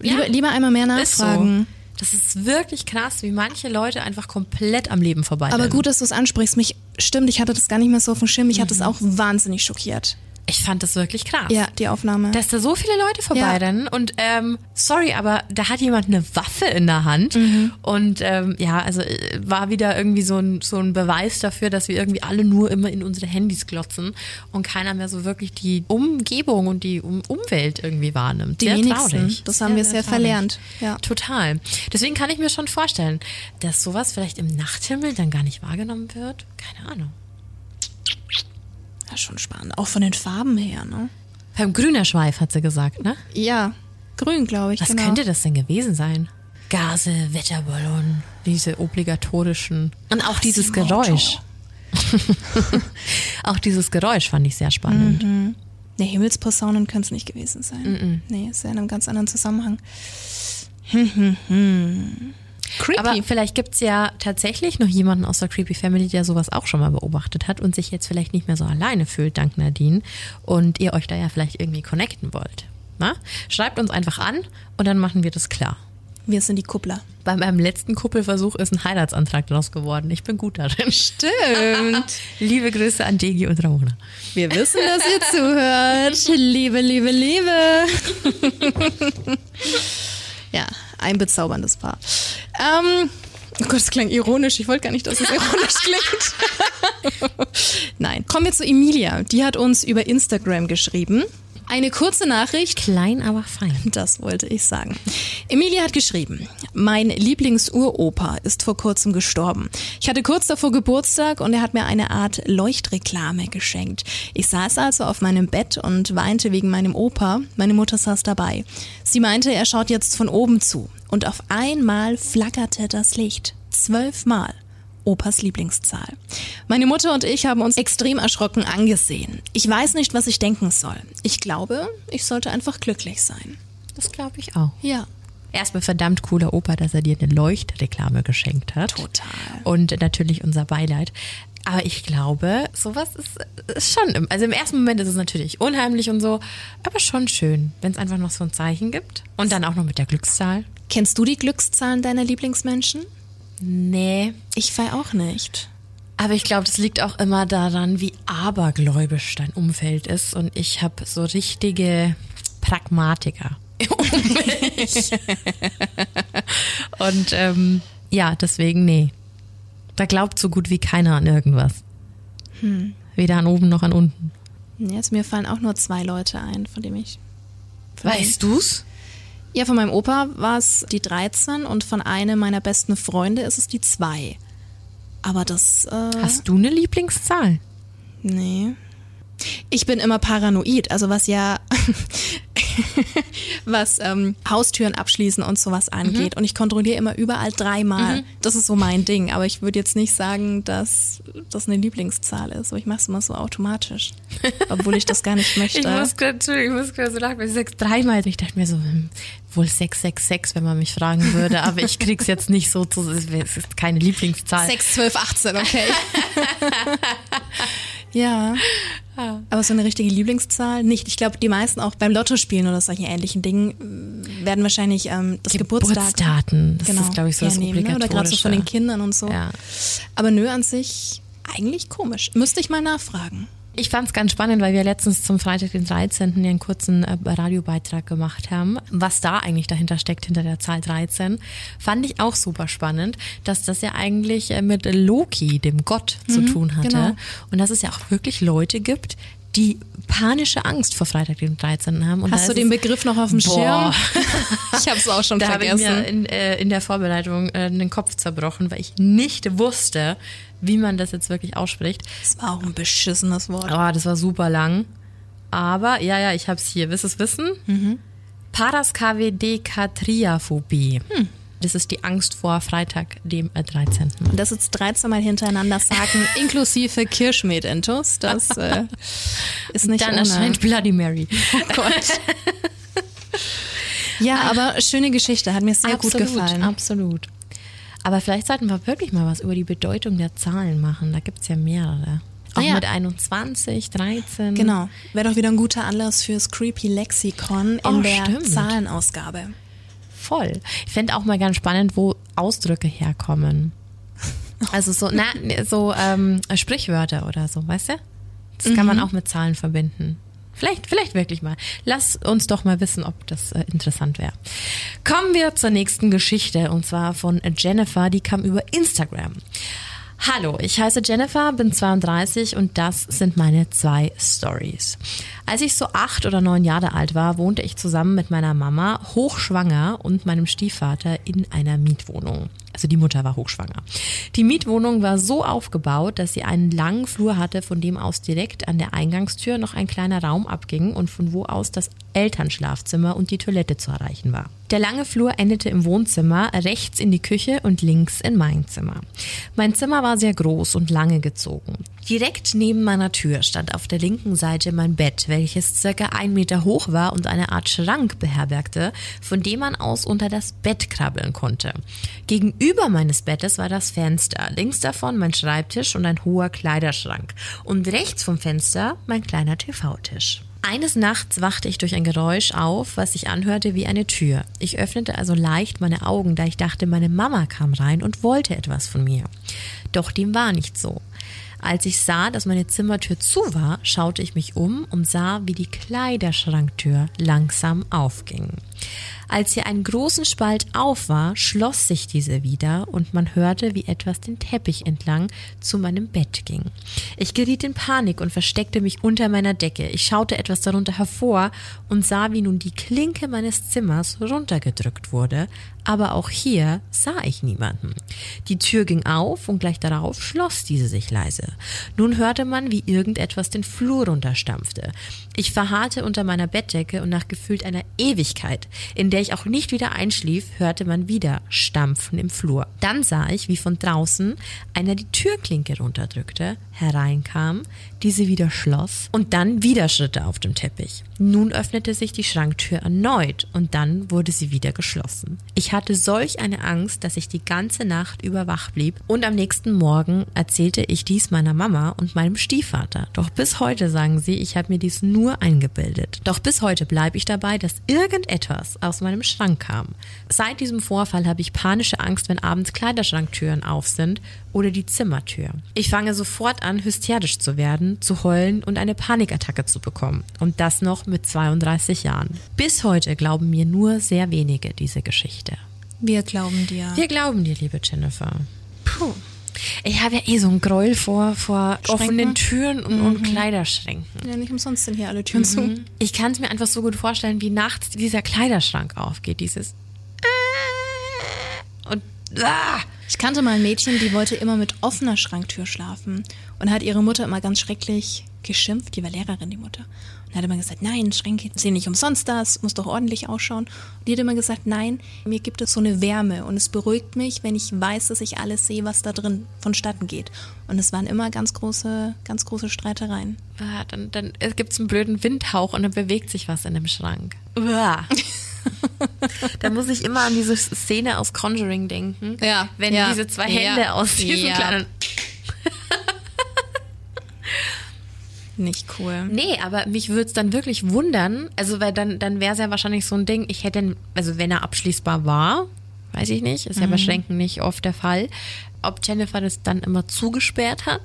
Lieber, lieber einmal mehr nachfragen. Das ist wirklich krass, wie manche Leute einfach komplett am Leben vorbei Aber gut, dass du es ansprichst. Mich stimmt, ich hatte das gar nicht mehr so auf dem Schirm. Mich hat Mhm. das auch wahnsinnig schockiert. Ich fand das wirklich krass. Ja, die Aufnahme. Dass da so viele Leute vorbeirennen und ähm, sorry, aber da hat jemand eine Waffe in der Hand Mhm. und ähm, ja, also äh, war wieder irgendwie so ein, so ein Beweis dafür, dass wir irgendwie alle nur immer in unsere Handys glotzen und keiner mehr so wirklich die Umgebung und die um Umwelt irgendwie wahrnimmt. Die sehr wenigsten. traurig. Das haben wir sehr traurig. verlernt. Ja. Total. Deswegen kann ich mir schon vorstellen, dass sowas vielleicht im Nachthimmel dann gar nicht wahrgenommen wird. Keine Ahnung. Ja, schon spannend. Auch von den Farben her, ne? Beim grüner Schweif hat sie gesagt, ne? Ja, grün, glaube ich. Was genau. könnte das denn gewesen sein? Gase, Wetterballon, diese obligatorischen. Und auch dieses Quasimodo. Geräusch. auch dieses Geräusch fand ich sehr spannend. Ne, Himmelsposaunen können es nicht gewesen sein. Nee, ist ja in einem ganz anderen Zusammenhang. Creepy. Aber vielleicht gibt's ja tatsächlich noch jemanden aus der Creepy Family, der sowas auch schon mal beobachtet hat und sich jetzt vielleicht nicht mehr so alleine fühlt, dank Nadine. Und ihr euch da ja vielleicht irgendwie connecten wollt. Na? Schreibt uns einfach an und dann machen wir das klar. wir sind die Kuppler. Bei meinem letzten Kuppelversuch ist ein Heiratsantrag draus geworden. Ich bin gut darin. Stimmt. Liebe Grüße an Degi und Ramona. Wir wissen, dass ihr zuhört. Liebe, liebe, Liebe. ja, ein bezauberndes Paar. Ähm, oh Gott, das klang ironisch. Ich wollte gar nicht, dass es ironisch klingt. Nein. Kommen wir zu Emilia. Die hat uns über Instagram geschrieben. Eine kurze Nachricht. Klein, aber fein. Das wollte ich sagen. Emilia hat geschrieben, mein Lieblingsuropa ist vor kurzem gestorben. Ich hatte kurz davor Geburtstag und er hat mir eine Art Leuchtreklame geschenkt. Ich saß also auf meinem Bett und weinte wegen meinem Opa. Meine Mutter saß dabei. Sie meinte, er schaut jetzt von oben zu. Und auf einmal flackerte das Licht. Zwölfmal. Opas Lieblingszahl. Meine Mutter und ich haben uns extrem erschrocken angesehen. Ich weiß nicht, was ich denken soll. Ich glaube, ich sollte einfach glücklich sein. Das glaube ich auch. Ja. Erstmal verdammt cooler Opa, dass er dir eine Leuchtreklame geschenkt hat. Total. Und natürlich unser Beileid. Aber ich glaube, sowas ist, ist schon, im, also im ersten Moment ist es natürlich unheimlich und so, aber schon schön, wenn es einfach noch so ein Zeichen gibt. Und dann auch noch mit der Glückszahl. Kennst du die Glückszahlen deiner Lieblingsmenschen? Nee. Ich weiß auch nicht. Aber ich glaube, das liegt auch immer daran, wie abergläubisch dein Umfeld ist. Und ich habe so richtige Pragmatiker um mich. Und ähm, ja, deswegen nee. Da glaubt so gut wie keiner an irgendwas. Weder an oben noch an unten. Jetzt mir fallen auch nur zwei Leute ein, von dem ich. Weißt du's? Ja, von meinem Opa war es die 13 und von einem meiner besten Freunde ist es die 2. Aber das, äh, Hast du eine Lieblingszahl? nee. Ich bin immer paranoid, also was ja, was ähm, Haustüren abschließen und sowas angeht. Und ich kontrolliere immer überall dreimal. Das ist so mein Ding. Aber ich würde jetzt nicht sagen, dass das eine Lieblingszahl ist. Aber ich mache es immer so automatisch. Obwohl ich das gar nicht möchte. Ich muss gerade, ich muss gerade so lachen, weil sagt dreimal. Ich dachte mir so, hm, wohl 666, wenn man mich fragen würde. Aber ich krieg's jetzt nicht so zu, es ist keine Lieblingszahl. 6, 12, 18, okay. ja. Aber so eine richtige Lieblingszahl nicht. Ich glaube, die meisten auch beim Lotto spielen oder solchen ähnlichen Dingen äh, werden wahrscheinlich ähm, das Geburtstag Geburtsdaten. Das genau, ist, glaube ich, so das hernehmen, ne? Oder gerade so von den. Kindern und so. Ja. Aber nö, an sich eigentlich komisch. Müsste ich mal nachfragen. Ich fand es ganz spannend, weil wir letztens zum Freitag den 13. einen kurzen äh, Radiobeitrag gemacht haben. Was da eigentlich dahinter steckt, hinter der Zahl 13, fand ich auch super spannend, dass das ja eigentlich äh, mit Loki, dem Gott, zu tun hatte. genau. Und dass es ja auch wirklich Leute gibt, die panische Angst vor Freitag den 13. haben. Und Hast du den Begriff noch auf dem Boah. Schirm? Ich habe es auch schon Da habe ich mir vergessen. in, äh, in der Vorbereitung äh, den Kopf zerbrochen, weil ich nicht wusste, wie man das jetzt wirklich ausspricht. Das war auch ein beschissenes Wort. Oh, das war super lang. Aber, ja, ja, ich hab's hier. Willst du es wissen? Mhm. Paraskavedekatriaphobie. Hm. Das ist die Angst vor Freitag, dem äh, 13. Und das jetzt 13 Mal hintereinander sagen, inklusive Kirschmedentus, das äh, ist nicht Dann ohne. erscheint Bloody Mary. Oh Gott. Ja, aber schöne Geschichte, hat mir sehr gut gefallen. Absolut. Aber vielleicht sollten wir wirklich mal was über die Bedeutung der Zahlen machen. Da gibt's ja mehrere. Auch ja. mit 21, 13. Genau. Wäre doch wieder ein guter Anlass fürs Creepy Lexikon in Oh, der stimmt. Zahlenausgabe. Voll. Ich fände auch mal ganz spannend, wo Ausdrücke herkommen. Also so, na, so ähm, Sprichwörter oder so, weißt du? Das kann Mhm. man auch mit Zahlen verbinden. Vielleicht, vielleicht wirklich mal. Lass uns doch mal wissen, ob das äh, interessant wäre. Kommen wir zur nächsten Geschichte und zwar von Jennifer, die kam über Instagram. Hallo, ich heiße Jennifer, bin 32 und das sind meine zwei Stories. Als ich so acht oder neun Jahre alt war, wohnte ich zusammen mit meiner Mama, hochschwanger und meinem Stiefvater in einer Mietwohnung. Also die Mutter war hochschwanger. Die Mietwohnung war so aufgebaut, dass sie einen langen Flur hatte, von dem aus direkt an der Eingangstür noch ein kleiner Raum abging und von wo aus das Elternschlafzimmer und die Toilette zu erreichen war. Der lange Flur endete im Wohnzimmer, rechts in die Küche und links in mein Zimmer. Mein Zimmer war sehr groß und lange gezogen. Direkt neben meiner Tür stand auf der linken Seite mein Bett, welches circa ein Meter hoch war und eine Art Schrank beherbergte, von dem man aus unter das Bett krabbeln konnte. Gegenüber meines Bettes war das Fenster, links davon mein Schreibtisch und ein hoher Kleiderschrank und rechts vom Fenster mein kleiner TV-Tisch. Eines Nachts wachte ich durch ein Geräusch auf, was sich anhörte wie eine Tür. Ich öffnete also leicht meine Augen, da ich dachte, meine Mama kam rein und wollte etwas von mir. Doch dem war nicht so. Als ich sah, dass meine Zimmertür zu war, schaute ich mich um und sah, wie die Kleiderschranktür langsam aufging. Als hier einen großen Spalt auf war, schloss sich diese wieder und man hörte, wie etwas den Teppich entlang zu meinem Bett ging. Ich geriet in Panik und versteckte mich unter meiner Decke. Ich schaute etwas darunter hervor und sah, wie nun die Klinke meines Zimmers runtergedrückt wurde, aber auch hier sah ich niemanden. Die Tür ging auf und gleich darauf schloss diese sich leise. Nun hörte man, wie irgendetwas den Flur runterstampfte. Ich verharrte unter meiner Bettdecke und nach gefühlt einer Ewigkeit, in der ich auch nicht wieder einschlief, hörte man wieder Stampfen im Flur. Dann sah ich, wie von draußen einer die Türklinke runterdrückte, hereinkam, diese wieder schloss und dann wieder Schritte auf dem Teppich. Nun öffnete sich die Schranktür erneut und dann wurde sie wieder geschlossen. Ich hatte solch eine Angst, dass ich die ganze Nacht über wach blieb und am nächsten Morgen erzählte ich dies meiner Mama und meinem Stiefvater. Doch bis heute sagen sie, ich habe mir dies nur eingebildet. Doch bis heute bleibe ich dabei, dass irgendetwas aus meinem Schrank kam. Seit diesem Vorfall habe ich panische Angst, wenn abends Kleiderschranktüren auf sind oder die Zimmertür. Ich fange sofort an, hysterisch zu werden, zu heulen und eine Panikattacke zu bekommen. Und das noch mit 32 Jahren. Bis heute glauben mir nur sehr wenige diese Geschichte. Wir glauben dir. Wir glauben dir, liebe Jennifer. Puh. Ich habe ja eh so ein Gräuel vor, vor Schränken? offenen Türen und, und Kleiderschränken. Ja, nicht umsonst sind hier alle Türen zu. Ich kann es mir einfach so gut vorstellen, wie nachts dieser Kleiderschrank aufgeht. Dieses und ah, Ich kannte mal ein Mädchen, die wollte immer mit offener Schranktür schlafen und hat ihre Mutter immer ganz schrecklich geschimpft. Die war Lehrerin, die Mutter. Und hat immer gesagt, nein, Schränke sind nicht umsonst das, muss doch ordentlich ausschauen. Und die hat immer gesagt, nein, mir gibt es so eine Wärme und es beruhigt mich, wenn ich weiß, dass ich alles sehe, was da drin vonstatten geht. Und es waren immer ganz große, ganz große Streitereien. ah, dann, dann gibt es einen blöden Windhauch und dann bewegt sich was in dem Schrank. Uah. da muss ich immer an diese Szene aus Conjuring denken. Ja, Wenn ja, diese zwei ja, Hände aus diesem ja. kleinen Nicht cool. Nee, aber mich würde es dann wirklich wundern, also weil dann, dann wäre es ja wahrscheinlich so ein Ding, ich hätte, also wenn er abschließbar war, weiß ich nicht, ist ja bei Schränken nicht oft der Fall, ob Jennifer das dann immer zugesperrt hat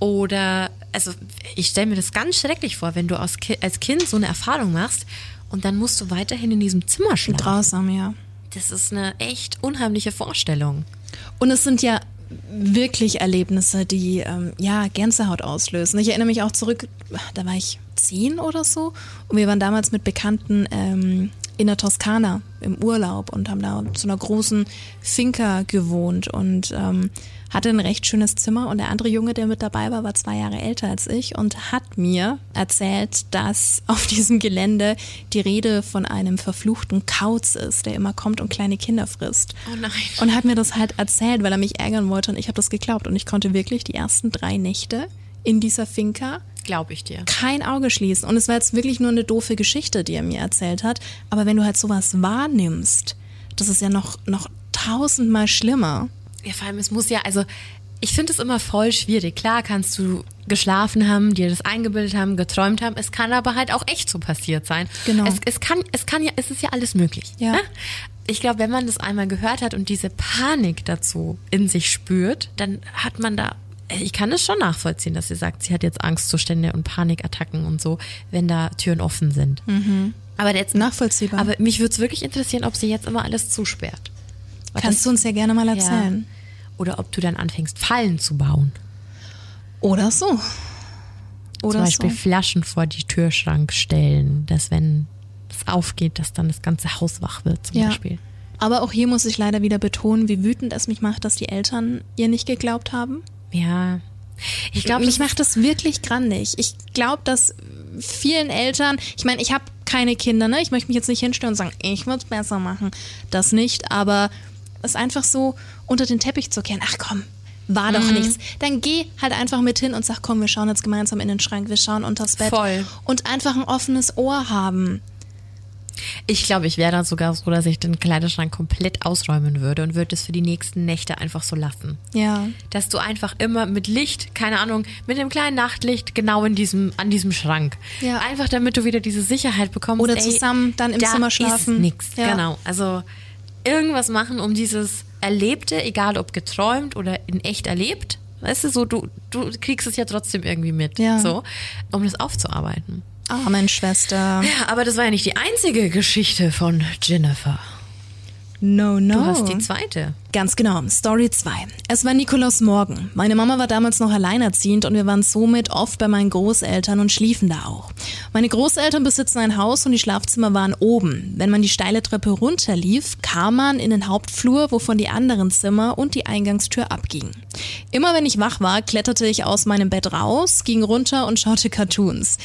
oder also ich stelle mir das ganz schrecklich vor, wenn du als Kind so eine Erfahrung machst und dann musst du weiterhin in diesem Zimmer schlafen. Grausam, ja. Das ist eine echt unheimliche Vorstellung. Und es sind ja wirklich Erlebnisse, die ähm, ja Gänsehaut auslösen. Ich erinnere mich auch zurück, da war ich zehn oder so und wir waren damals mit Bekannten ähm, in der Toskana im Urlaub und haben da zu einer großen Finca gewohnt und ähm, hatte ein recht schönes Zimmer und der andere Junge, der mit dabei war, war zwei Jahre älter als ich und hat mir erzählt, dass auf diesem Gelände die Rede von einem verfluchten Kauz ist, der immer kommt und kleine Kinder frisst. Oh nein. Und hat mir das halt erzählt, weil er mich ärgern wollte und ich habe das geglaubt und ich konnte wirklich die ersten drei Nächte in dieser Finca Glaube ich dir. kein Auge schließen. Und es war jetzt wirklich nur eine doofe Geschichte, die er mir erzählt hat. Aber wenn du halt sowas wahrnimmst, das ist ja noch, noch tausendmal schlimmer. Ja, vor allem, es muss ja, also ich finde es immer voll schwierig. Klar kannst du geschlafen haben, dir das eingebildet haben, geträumt haben. Es kann aber halt auch echt so passiert sein. Genau. Es, es kann, es kann ja, es ist ja alles möglich. Ja. Ne? Ich glaube, wenn man das einmal gehört hat und diese Panik dazu in sich spürt, dann hat man da, ich kann es schon nachvollziehen, dass sie sagt, sie hat jetzt Angstzustände und Panikattacken und so, wenn da Türen offen sind. Aber jetzt, Nachvollziehbar. aber mich würde es wirklich interessieren, ob sie jetzt immer alles zusperrt. Weil Kannst das- du uns ja gerne mal erzählen. Oder ob du dann anfängst, Fallen zu bauen. Oder so. Oder Zum Beispiel so. Flaschen vor die Türschrank stellen, dass wenn es aufgeht, dass dann das ganze Haus wach wird zum Ja. Beispiel. Aber auch hier muss ich leider wieder betonen, wie wütend es mich macht, dass die Eltern ihr nicht geglaubt haben. Ja. Ich glaube, mich macht das wirklich grandig. Ich glaube, dass vielen Eltern, ich meine, ich habe keine Kinder, ne? Ich möchte mich jetzt nicht hinstellen und sagen, ich würde es besser machen. Das nicht, aber es einfach so unter den Teppich zu kehren. Ach komm, war doch nichts. Dann geh halt einfach mit hin und sag, komm, wir schauen jetzt gemeinsam in den Schrank, wir schauen unters Bett. Voll. Und einfach ein offenes Ohr haben. Ich, glaube, ich wäre dann sogar so, dass ich den Kleiderschrank komplett ausräumen würde und würde es für die nächsten Nächte einfach so lassen. Ja. Dass du einfach immer mit Licht, keine Ahnung, mit einem kleinen Nachtlicht genau in diesem, an diesem Schrank. Ja. Einfach damit du wieder diese Sicherheit bekommst. Oder ey, zusammen dann im da Zimmer schlafen. Ist nix, Ja. genau. Also irgendwas machen, um dieses Erlebte, egal ob geträumt oder in echt erlebt, weißt du, so du, du kriegst es ja trotzdem irgendwie mit, Ja. so, um das aufzuarbeiten. Amen, Schwester. Ja, aber das war ja nicht die einzige Geschichte von Jennifer. No, no. Du hast die zweite. Ganz genau, Story 2. Es war Nikolaus Morgen. Meine Mama war damals noch alleinerziehend und wir waren somit oft bei meinen Großeltern und schliefen da auch. Meine Großeltern besitzen ein Haus und die Schlafzimmer waren oben. Wenn man die steile Treppe runterlief, kam man in den Hauptflur, wovon die anderen Zimmer und die Eingangstür abgingen. Immer wenn ich wach war, kletterte ich aus meinem Bett raus, ging runter und schaute Cartoons.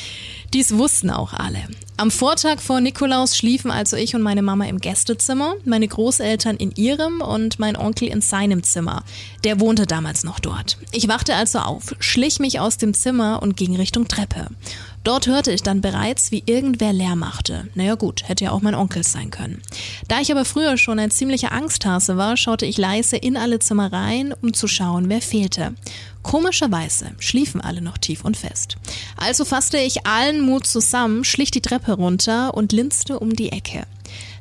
Dies wussten auch alle. Am Vortag vor Nikolaus schliefen also ich und meine Mama im Gästezimmer, meine Großeltern in ihrem und mein Onkel in seinem Zimmer. Der wohnte damals noch dort. Ich wachte also auf, schlich mich aus dem Zimmer und ging Richtung Treppe. Dort hörte ich dann bereits, wie irgendwer Lärm machte. Naja gut, hätte ja auch mein Onkel sein können. Da ich aber früher schon ein ziemlicher Angsthase war, schaute ich leise in alle Zimmer rein, um zu schauen, wer fehlte. Komischerweise schliefen alle noch tief und fest. Also fasste ich allen Mut zusammen, schlich die Treppe runter und linste um die Ecke.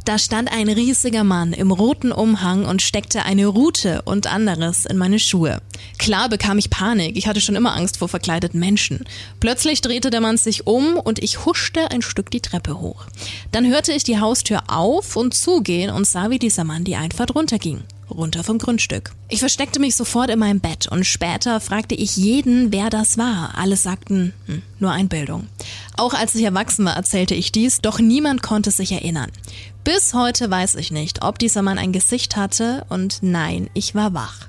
Da stand ein riesiger Mann im roten Umhang und steckte eine Rute und anderes in meine Schuhe. Klar bekam ich Panik, ich hatte schon immer Angst vor verkleideten Menschen. Plötzlich drehte der Mann sich um und ich huschte ein Stück die Treppe hoch. Dann hörte ich die Haustür auf und zugehen und sah, wie dieser Mann die Einfahrt runterging runter vom Grundstück. Ich versteckte mich sofort in meinem Bett und später fragte ich jeden, wer das war. Alle sagten, hm, nur Einbildung. Auch als ich erwachsen war, erzählte ich dies, doch niemand konnte sich erinnern. Bis heute weiß ich nicht, ob dieser Mann ein Gesicht hatte und nein, ich war wach.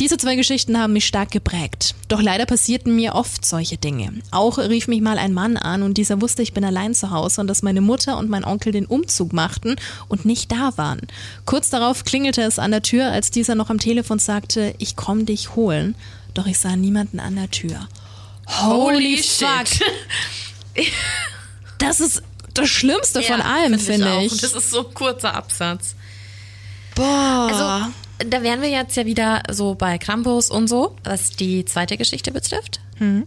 Diese zwei Geschichten haben mich stark geprägt. Doch leider passierten mir oft solche Dinge. Auch rief mich mal ein Mann an und dieser wusste, ich bin allein zu Hause und dass meine Mutter und mein Onkel den Umzug machten und nicht da waren. Kurz darauf klingelte es an der Tür, als dieser noch am Telefon sagte, ich komm dich holen. Doch ich sah niemanden an der Tür. Holy, fuck. Das ist das Schlimmste von allem, finde auch. ich. Und das ist so ein kurzer Absatz. Boah. Also, da wären wir jetzt ja wieder so bei Krampus und so, was die zweite Geschichte betrifft.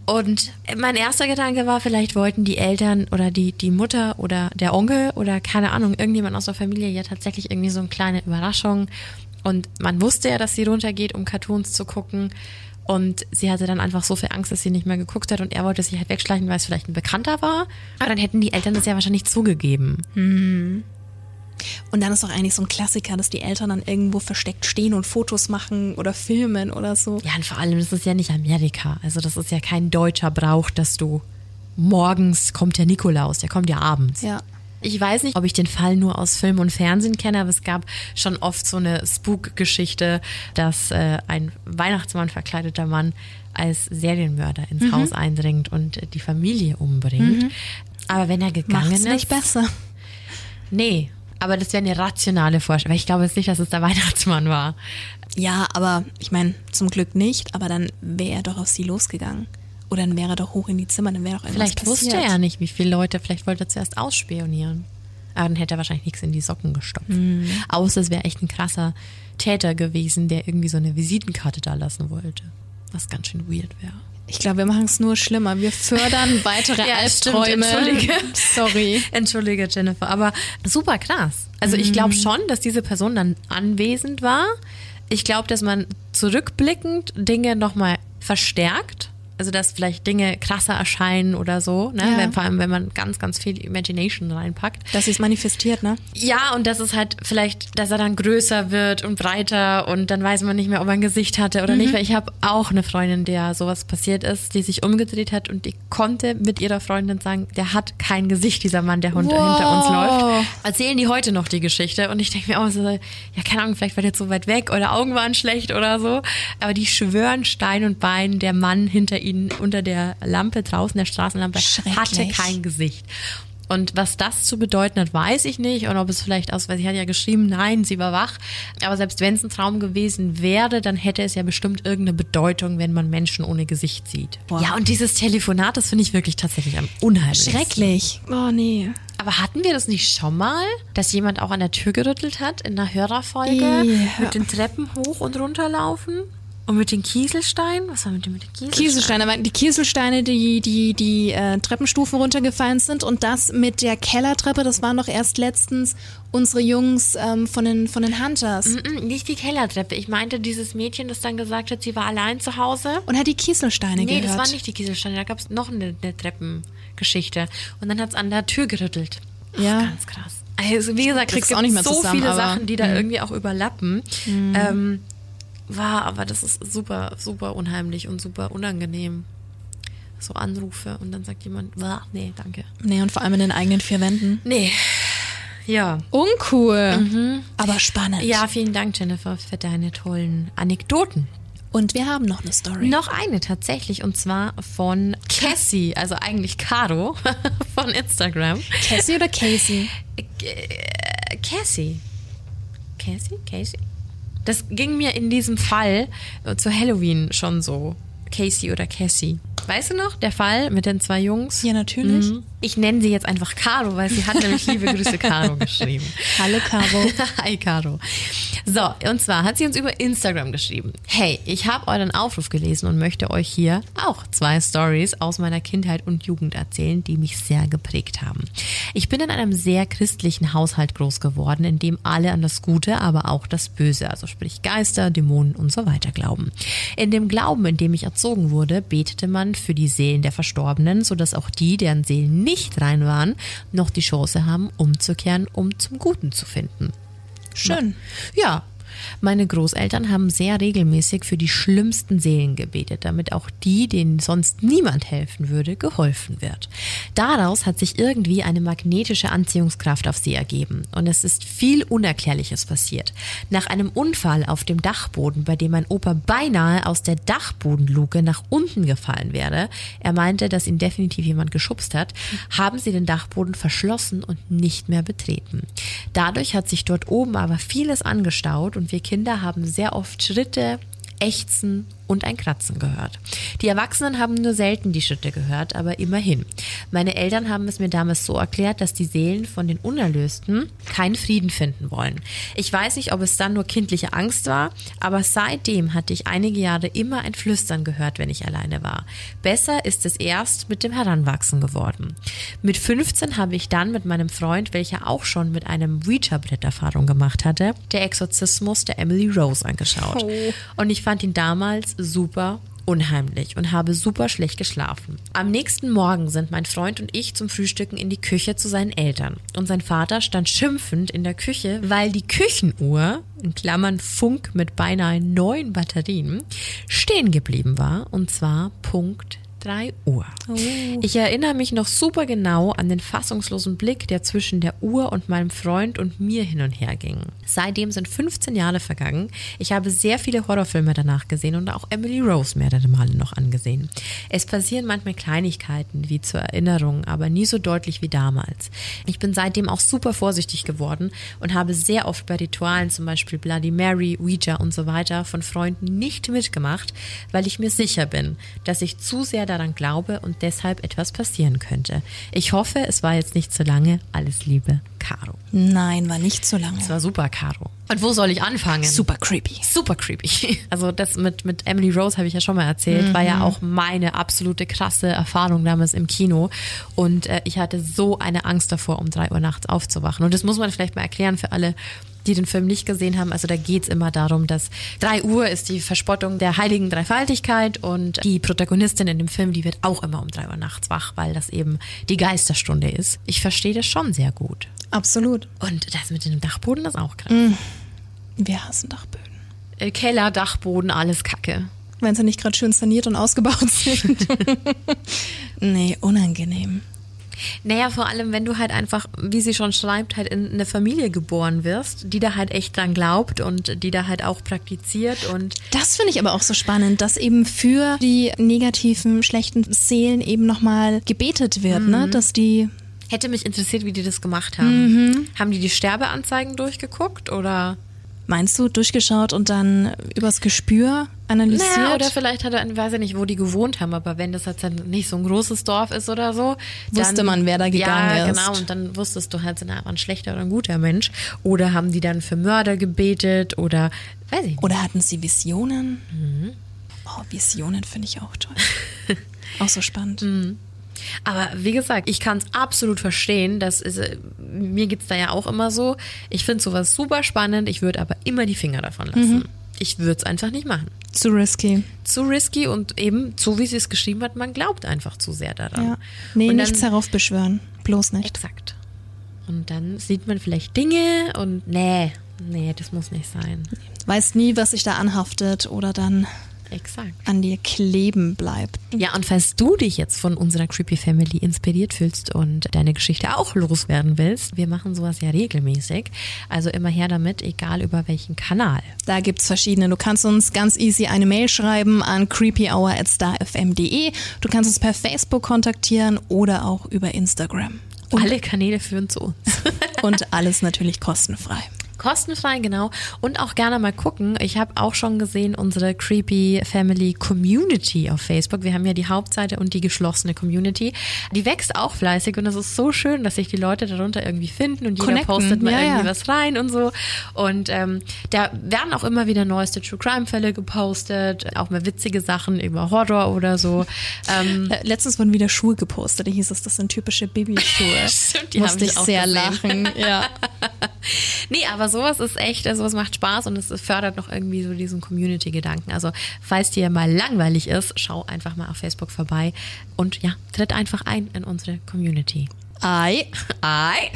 Und mein erster Gedanke war, vielleicht wollten die Eltern oder die, die Mutter oder der Onkel oder keine Ahnung, irgendjemand aus der Familie ja tatsächlich irgendwie so eine kleine Überraschung. Und man wusste ja, dass sie runtergeht, um Cartoons zu gucken. Und sie hatte dann einfach so viel Angst, dass sie nicht mehr geguckt hat und er wollte sich halt wegschleichen, weil es vielleicht ein Bekannter war. Aber dann hätten die Eltern das ja wahrscheinlich zugegeben. Und dann ist doch eigentlich so ein Klassiker, dass die Eltern dann irgendwo versteckt stehen und Fotos machen oder filmen oder so. Ja, und vor allem, das ist ja nicht Amerika. Also das ist ja kein deutscher Brauch, dass du morgens kommt der Nikolaus, der kommt ja abends. Ja. Ich weiß nicht, ob ich den Fall nur aus Film und Fernsehen kenne, aber es gab schon oft so eine Spook-Geschichte, dass äh, ein Weihnachtsmann verkleideter Mann als Serienmörder ins Haus eindringt und die Familie umbringt. Aber wenn er gegangen Macht's ist, nicht besser. nee. Aber das wäre eine rationale Vorstellung. Weil ich glaube jetzt nicht, dass es der Weihnachtsmann war. Ja, aber ich meine, zum Glück nicht, aber dann wäre er doch auf sie losgegangen. Oder dann wäre er doch hoch in die Zimmer, dann wäre doch irgendwas Vielleicht passiert. wusste er nicht, wie viele Leute, vielleicht wollte er zuerst ausspionieren. Aber dann hätte er wahrscheinlich nichts in die Socken gestopft. Mhm. Außer es wäre echt ein krasser Täter gewesen, der irgendwie so eine Visitenkarte da lassen wollte. Was ganz schön weird wäre. Ich glaube, wir machen es nur schlimmer. Wir fördern weitere Ja, Albträume. entschuldige. Sorry. Entschuldige, Jennifer, aber super krass. Also ich Mhm. glaube schon, dass diese Person dann anwesend war. Ich glaube, dass man zurückblickend Dinge nochmal verstärkt. Also dass vielleicht Dinge krasser erscheinen oder so, ne? Ja. Wenn, vor allem wenn man ganz, ganz viel Imagination reinpackt. Dass sie es manifestiert, ne? Ja, und das ist halt vielleicht, dass er dann größer wird und breiter und dann weiß man nicht mehr, ob er ein Gesicht hatte oder nicht. Weil ich habe auch eine Freundin, der sowas passiert ist, die sich umgedreht hat und die konnte mit ihrer Freundin sagen, der hat kein Gesicht, dieser Mann, der Hund Wow. hinter uns läuft. Erzählen die heute noch die Geschichte und ich denke mir auch so, ja, keine Ahnung, vielleicht war der jetzt so weit weg oder Augen waren schlecht oder so. Aber die schwören Stein und Bein, der Mann hinter ihnen unter der Lampe draußen, der Straßenlampe, hatte kein Gesicht. Und was das zu bedeuten hat, weiß ich nicht. Und ob es vielleicht aus, weil sie hat ja geschrieben, nein, sie war wach. Aber selbst wenn es ein Traum gewesen wäre, dann hätte es ja bestimmt irgendeine Bedeutung, wenn man Menschen ohne Gesicht sieht. Wow. Ja, und dieses Telefonat, das finde ich wirklich tatsächlich am unheimlichsten. Schrecklich. Oh nee. Aber hatten wir das nicht schon mal, dass jemand auch an der Tür gerüttelt hat in einer Hörerfolge? Ja. Mit den Treppen hoch und runter laufen? Und mit den Kieselsteinen? Was war mit dem mit den Kieselsteinen? Kieselsteine, die Kieselsteine, die die die äh, Treppenstufen runtergefallen sind und das mit der Kellertreppe, das waren doch erst letztens unsere Jungs ähm, von den von den Hunters Mm, Nicht die Kellertreppe. Ich meinte dieses Mädchen, das dann gesagt hat, sie war allein zu Hause. und hat die Kieselsteine Nee, gehört. das waren nicht die Kieselsteine. Da gab es noch eine, eine Treppengeschichte. Und dann hat es an der Tür gerüttelt. Ach, Ja. Ganz krass. Also wie gesagt, Krieg's es gibt auch nicht mehr so zusammen, viele Mhm. Sachen, die da irgendwie auch überlappen. Ähm, war, aber das ist super, super unheimlich und super unangenehm. So Anrufe und dann sagt jemand, "Wah, nee, danke. Nee, und vor allem in den eigenen vier Wänden. Nee. Ja. Uncool, aber spannend. Mhm. Ja, vielen Dank, Jennifer, für deine tollen Anekdoten. Und wir haben noch eine Story. Noch eine tatsächlich und zwar von Cassie, also eigentlich Caro von Instagram. Cassie oder Casey? Äh, Cassie. Cassie? Casey? Das ging mir in diesem Fall äh, zu Halloween schon so. Casey oder Cassie. Weißt du noch, der Fall mit den zwei Jungs? Ja, natürlich. Mhm. Ich nenne sie jetzt einfach Caro, weil sie hat nämlich liebe Grüße Caro geschrieben. Hallo Caro. Hi, Caro. So, und zwar hat sie uns über Instagram geschrieben. Hey, ich habe euren Aufruf gelesen und möchte euch hier auch zwei Stories aus meiner Kindheit und Jugend erzählen, die mich sehr geprägt haben. Ich bin in einem sehr christlichen Haushalt groß geworden, in dem alle an das Gute, aber auch das Böse, also sprich Geister, Dämonen und so weiter glauben. In dem Glauben, in dem ich erzogen wurde, betete man für die Seelen der Verstorbenen, sodass auch die, deren Seelen nicht rein waren, noch die Chance haben, umzukehren, um zum Guten zu finden. Schön. Ja. Meine Großeltern haben sehr regelmäßig für die schlimmsten Seelen gebetet, damit auch die, denen sonst niemand helfen würde, geholfen wird. Daraus hat sich irgendwie eine magnetische Anziehungskraft auf sie ergeben und es ist viel Unerklärliches passiert. Nach einem Unfall auf dem Dachboden, bei dem mein Opa beinahe aus der Dachbodenluke nach unten gefallen wäre, er meinte, dass ihn definitiv jemand geschubst hat, haben sie den Dachboden verschlossen und nicht mehr betreten. Dadurch hat sich dort oben aber vieles angestaut und wir Kinder haben sehr oft Schritte, Ächzen und ein Kratzen gehört. Die Erwachsenen haben nur selten die Schritte gehört, aber immerhin. Meine Eltern haben es mir damals so erklärt, dass die Seelen von den Unerlösten keinen Frieden finden wollen. Ich weiß nicht, ob es dann nur kindliche Angst war, aber seitdem hatte ich einige Jahre immer ein Flüstern gehört, wenn ich alleine war. Besser ist es erst mit dem Heranwachsen geworden. Mit 15 habe ich dann mit meinem Freund, welcher auch schon mit einem Ouija-Brett Erfahrung gemacht hatte, der Exorzismus der Emily Rose angeschaut. Und ich fand ihn damals super unheimlich und habe super schlecht geschlafen. Am nächsten Morgen sind mein Freund und ich zum Frühstücken in die Küche zu seinen Eltern. Und sein Vater stand schimpfend in der Küche, weil die Küchenuhr, in Klammern Funk mit beinahe neun Batterien, stehen geblieben war. Und zwar Punkt 3 Uhr. Oh. Ich erinnere mich noch super genau an den fassungslosen Blick, der zwischen der Uhr und meinem Freund und mir hin und her ging. Seitdem sind 15 Jahre vergangen. Ich habe sehr viele Horrorfilme danach gesehen und auch Emily Rose mehrere Male noch angesehen. Es passieren manchmal Kleinigkeiten wie zur Erinnerung, aber nie so deutlich wie damals. Ich bin seitdem auch super vorsichtig geworden und habe sehr oft bei Ritualen, zum Beispiel Bloody Mary, Ouija und so weiter, von Freunden nicht mitgemacht, weil ich mir sicher bin, dass ich zu sehr daran glaube und deshalb etwas passieren könnte. Ich hoffe, es war jetzt nicht zu lange. Alles Liebe, Caro. Nein, war nicht so lange. Es war super, Caro. Und wo soll ich anfangen? Super creepy. Super creepy. Also das mit, mit Emily Rose habe ich ja schon mal erzählt, war ja auch meine absolute krasse Erfahrung damals im Kino. Und äh, ich hatte so eine Angst davor, um drei Uhr nachts aufzuwachen. Und das muss man vielleicht mal erklären für alle, die den Film nicht gesehen haben. Also da geht's immer darum, dass drei Uhr ist die Verspottung der heiligen Dreifaltigkeit und die Protagonistin in dem Film, die wird auch immer um drei Uhr nachts wach, weil das eben die Geisterstunde ist. Ich verstehe das schon sehr gut. Absolut. Und das mit dem Dachboden ist auch krass. Wir hassen Dachböden. Äh, Keller, Dachboden, alles Kacke. Wenn sie nicht gerade schön saniert und ausgebaut sind. nee, unangenehm. Naja, vor allem, wenn du halt einfach, wie sie schon schreibt, halt in eine Familie geboren wirst, die da halt echt dran glaubt und die da halt auch praktiziert und Das finde ich aber auch so spannend, dass eben für die negativen, schlechten Seelen eben nochmal gebetet wird, ne? Dass die. hätte mich interessiert, wie die das gemacht haben. Haben die die Sterbeanzeigen durchgeguckt oder? Meinst du, durchgeschaut und dann übers Gespür analysiert? Naja, oder vielleicht hat er, weiß ich nicht, wo die gewohnt haben, aber wenn das jetzt dann nicht so ein großes Dorf ist oder so, Wusste dann, man, wer da gegangen ja, ist. genau, und dann wusstest du halt, sind er ein schlechter oder ein guter Mensch. Oder haben die dann für Mörder gebetet oder, weiß ich nicht. Oder hatten sie Visionen? Mhm. Oh, Visionen finde ich auch toll. auch so spannend. Mhm. Aber wie gesagt, ich kann es absolut verstehen. Das ist, äh, mir geht's da ja auch immer so. Ich finde sowas super spannend. Ich würde aber immer die Finger davon lassen. Ich würde es einfach nicht machen. Zu risky. Zu risky und eben, so wie sie es geschrieben hat, man glaubt einfach zu sehr daran. Ja. Nee, und nichts dann, heraufbeschwören. Bloß nicht. Exakt. Und dann sieht man vielleicht Dinge und nee, nee, das muss nicht sein. Weißt nie, was sich da anhaftet oder dann Exakt. an dir kleben bleibt. Ja, und falls du dich jetzt von unserer Creepy Family inspiriert fühlst und deine Geschichte auch loswerden willst, wir machen sowas ja regelmäßig. Also immer her damit, egal über welchen Kanal. Da gibt's verschiedene. Du kannst uns ganz easy eine Mail schreiben an creepyhour@starfm.de. Du kannst uns per Facebook kontaktieren oder auch über Instagram. Und, Alle Kanäle führen zu uns. und alles natürlich kostenfrei. Kostenfrei, genau. Und auch gerne mal gucken. Ich habe auch schon gesehen, unsere Creepy Family Community auf Facebook. Wir haben ja die Hauptseite und die geschlossene Community. Die wächst auch fleißig und es ist so schön, dass sich die Leute darunter irgendwie finden und jeder Connecten, postet mal ja, irgendwie ja. was rein und so. Und ähm, da werden auch immer wieder neueste True Crime Fälle gepostet, auch mal witzige Sachen über Horror oder so. Ähm, Äh, Letztens wurden wieder Schuhe gepostet. Da hieß es, das sind typische Babyschuhe. Stimmt, die Musste ich ich auch sehr gesehen. lachen. Ja. Nee, aber sowas ist echt, also sowas macht Spaß und es fördert noch irgendwie so diesen Community-Gedanken. Also, falls dir mal langweilig ist, schau einfach mal auf Facebook vorbei und ja, tritt einfach ein in unsere Community. Ei. Ei.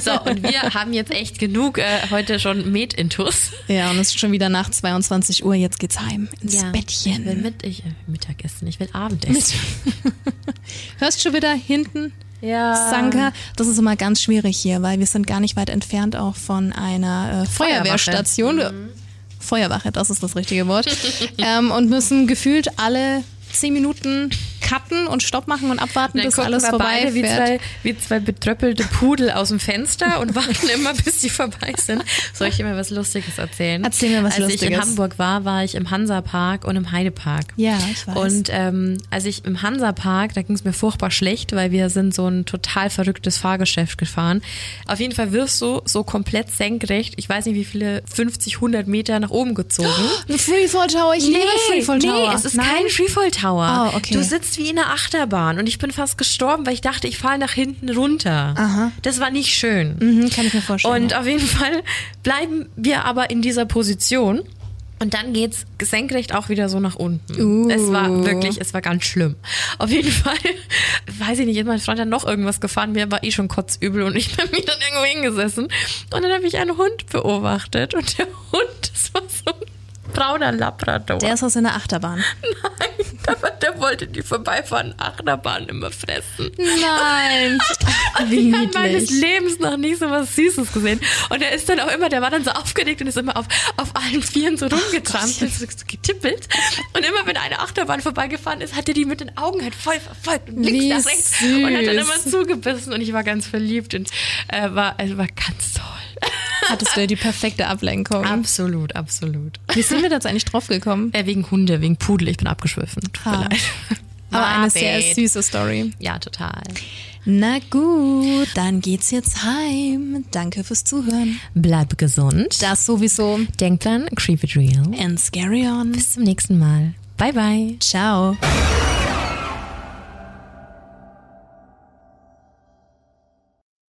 So, und wir haben jetzt echt genug äh, heute schon Med-Intus. Ja, und es ist schon wieder nach 22 Uhr. Jetzt geht's heim ins Bettchen. Ich will mit, ich, äh, Mittagessen, ich will Abendessen. Hörst schon wieder hinten? Ja. Sanka, das ist immer ganz schwierig hier, weil wir sind gar nicht weit entfernt auch von einer äh, Feuerwehrstation. Mhm. Feuerwache, das ist das richtige Wort. ähm, und müssen gefühlt alle zehn Minuten cutten und Stopp machen und abwarten, bis alles vorbei beide wie zwei, wie zwei betröppelte Pudel aus dem Fenster und warten immer, bis die vorbei sind. Soll ich dir mal was Lustiges erzählen? Erzähl mir was als ich in Lustiges. Hamburg war, war ich im Hansapark und im Heidepark. Ja, ich weiß. Und ähm, als ich im Hansapark, da ging es mir furchtbar schlecht, weil wir sind so ein total verrücktes Fahrgeschäft gefahren. Auf jeden Fall wirst du so komplett senkrecht, ich weiß nicht wie viele, 50, 100 Meter nach oben gezogen. Ein Freefall Tower, ich liebe Freefall Tower. Nee, es ist Nein? kein Freefall Tower. Oh, okay. Du sitzt wie in einer Achterbahn und ich bin fast gestorben, weil ich dachte, ich falle nach hinten runter. Aha. Das war nicht schön. Mhm, kann ich mir vorstellen. Und auf jeden Fall bleiben wir aber in dieser Position. Und dann geht's senkrecht auch wieder so nach unten. Uh. Es war wirklich, es war ganz schlimm. Auf jeden Fall, weiß ich nicht, ist mein Freund dann noch irgendwas gefahren, mir war eh schon kotzübel und ich bin wieder irgendwo hingesessen. Und dann habe ich einen Hund beobachtet und der Hund, das war so ein brauner Labrador. Der ist aus einer Achterbahn. Nein, der, der wollte die vorbeifahrenden Achterbahn immer fressen. Nein. Wie Ich habe meines. Lebens noch nie so was Süßes gesehen. Und er ist dann auch immer, der war dann so aufgeregt und ist immer auf, auf allen Vieren so rumgetrampelt, so, getippelt. Und immer wenn eine Achterbahn vorbeigefahren ist, hat er die mit den Augen halt voll verfolgt und links Wie nach rechts und hat dann immer süß. zugebissen und ich war ganz verliebt und äh, war, also war ganz toll. Hattest du ja die perfekte Ablenkung. Absolut, absolut. Wie sind wir da jetzt eigentlich drauf gekommen? Äh, wegen Hunde, wegen Pudel, ich bin abgeschwiffen. Tut mir Ah. leid. Aber eine sehr süße Story. Ja, total. Na gut, dann geht's jetzt heim. Danke fürs Zuhören. Bleib gesund. Das sowieso. Denk dran, keep it real. And scary on. Bis zum nächsten Mal. Bye, bye. Ciao.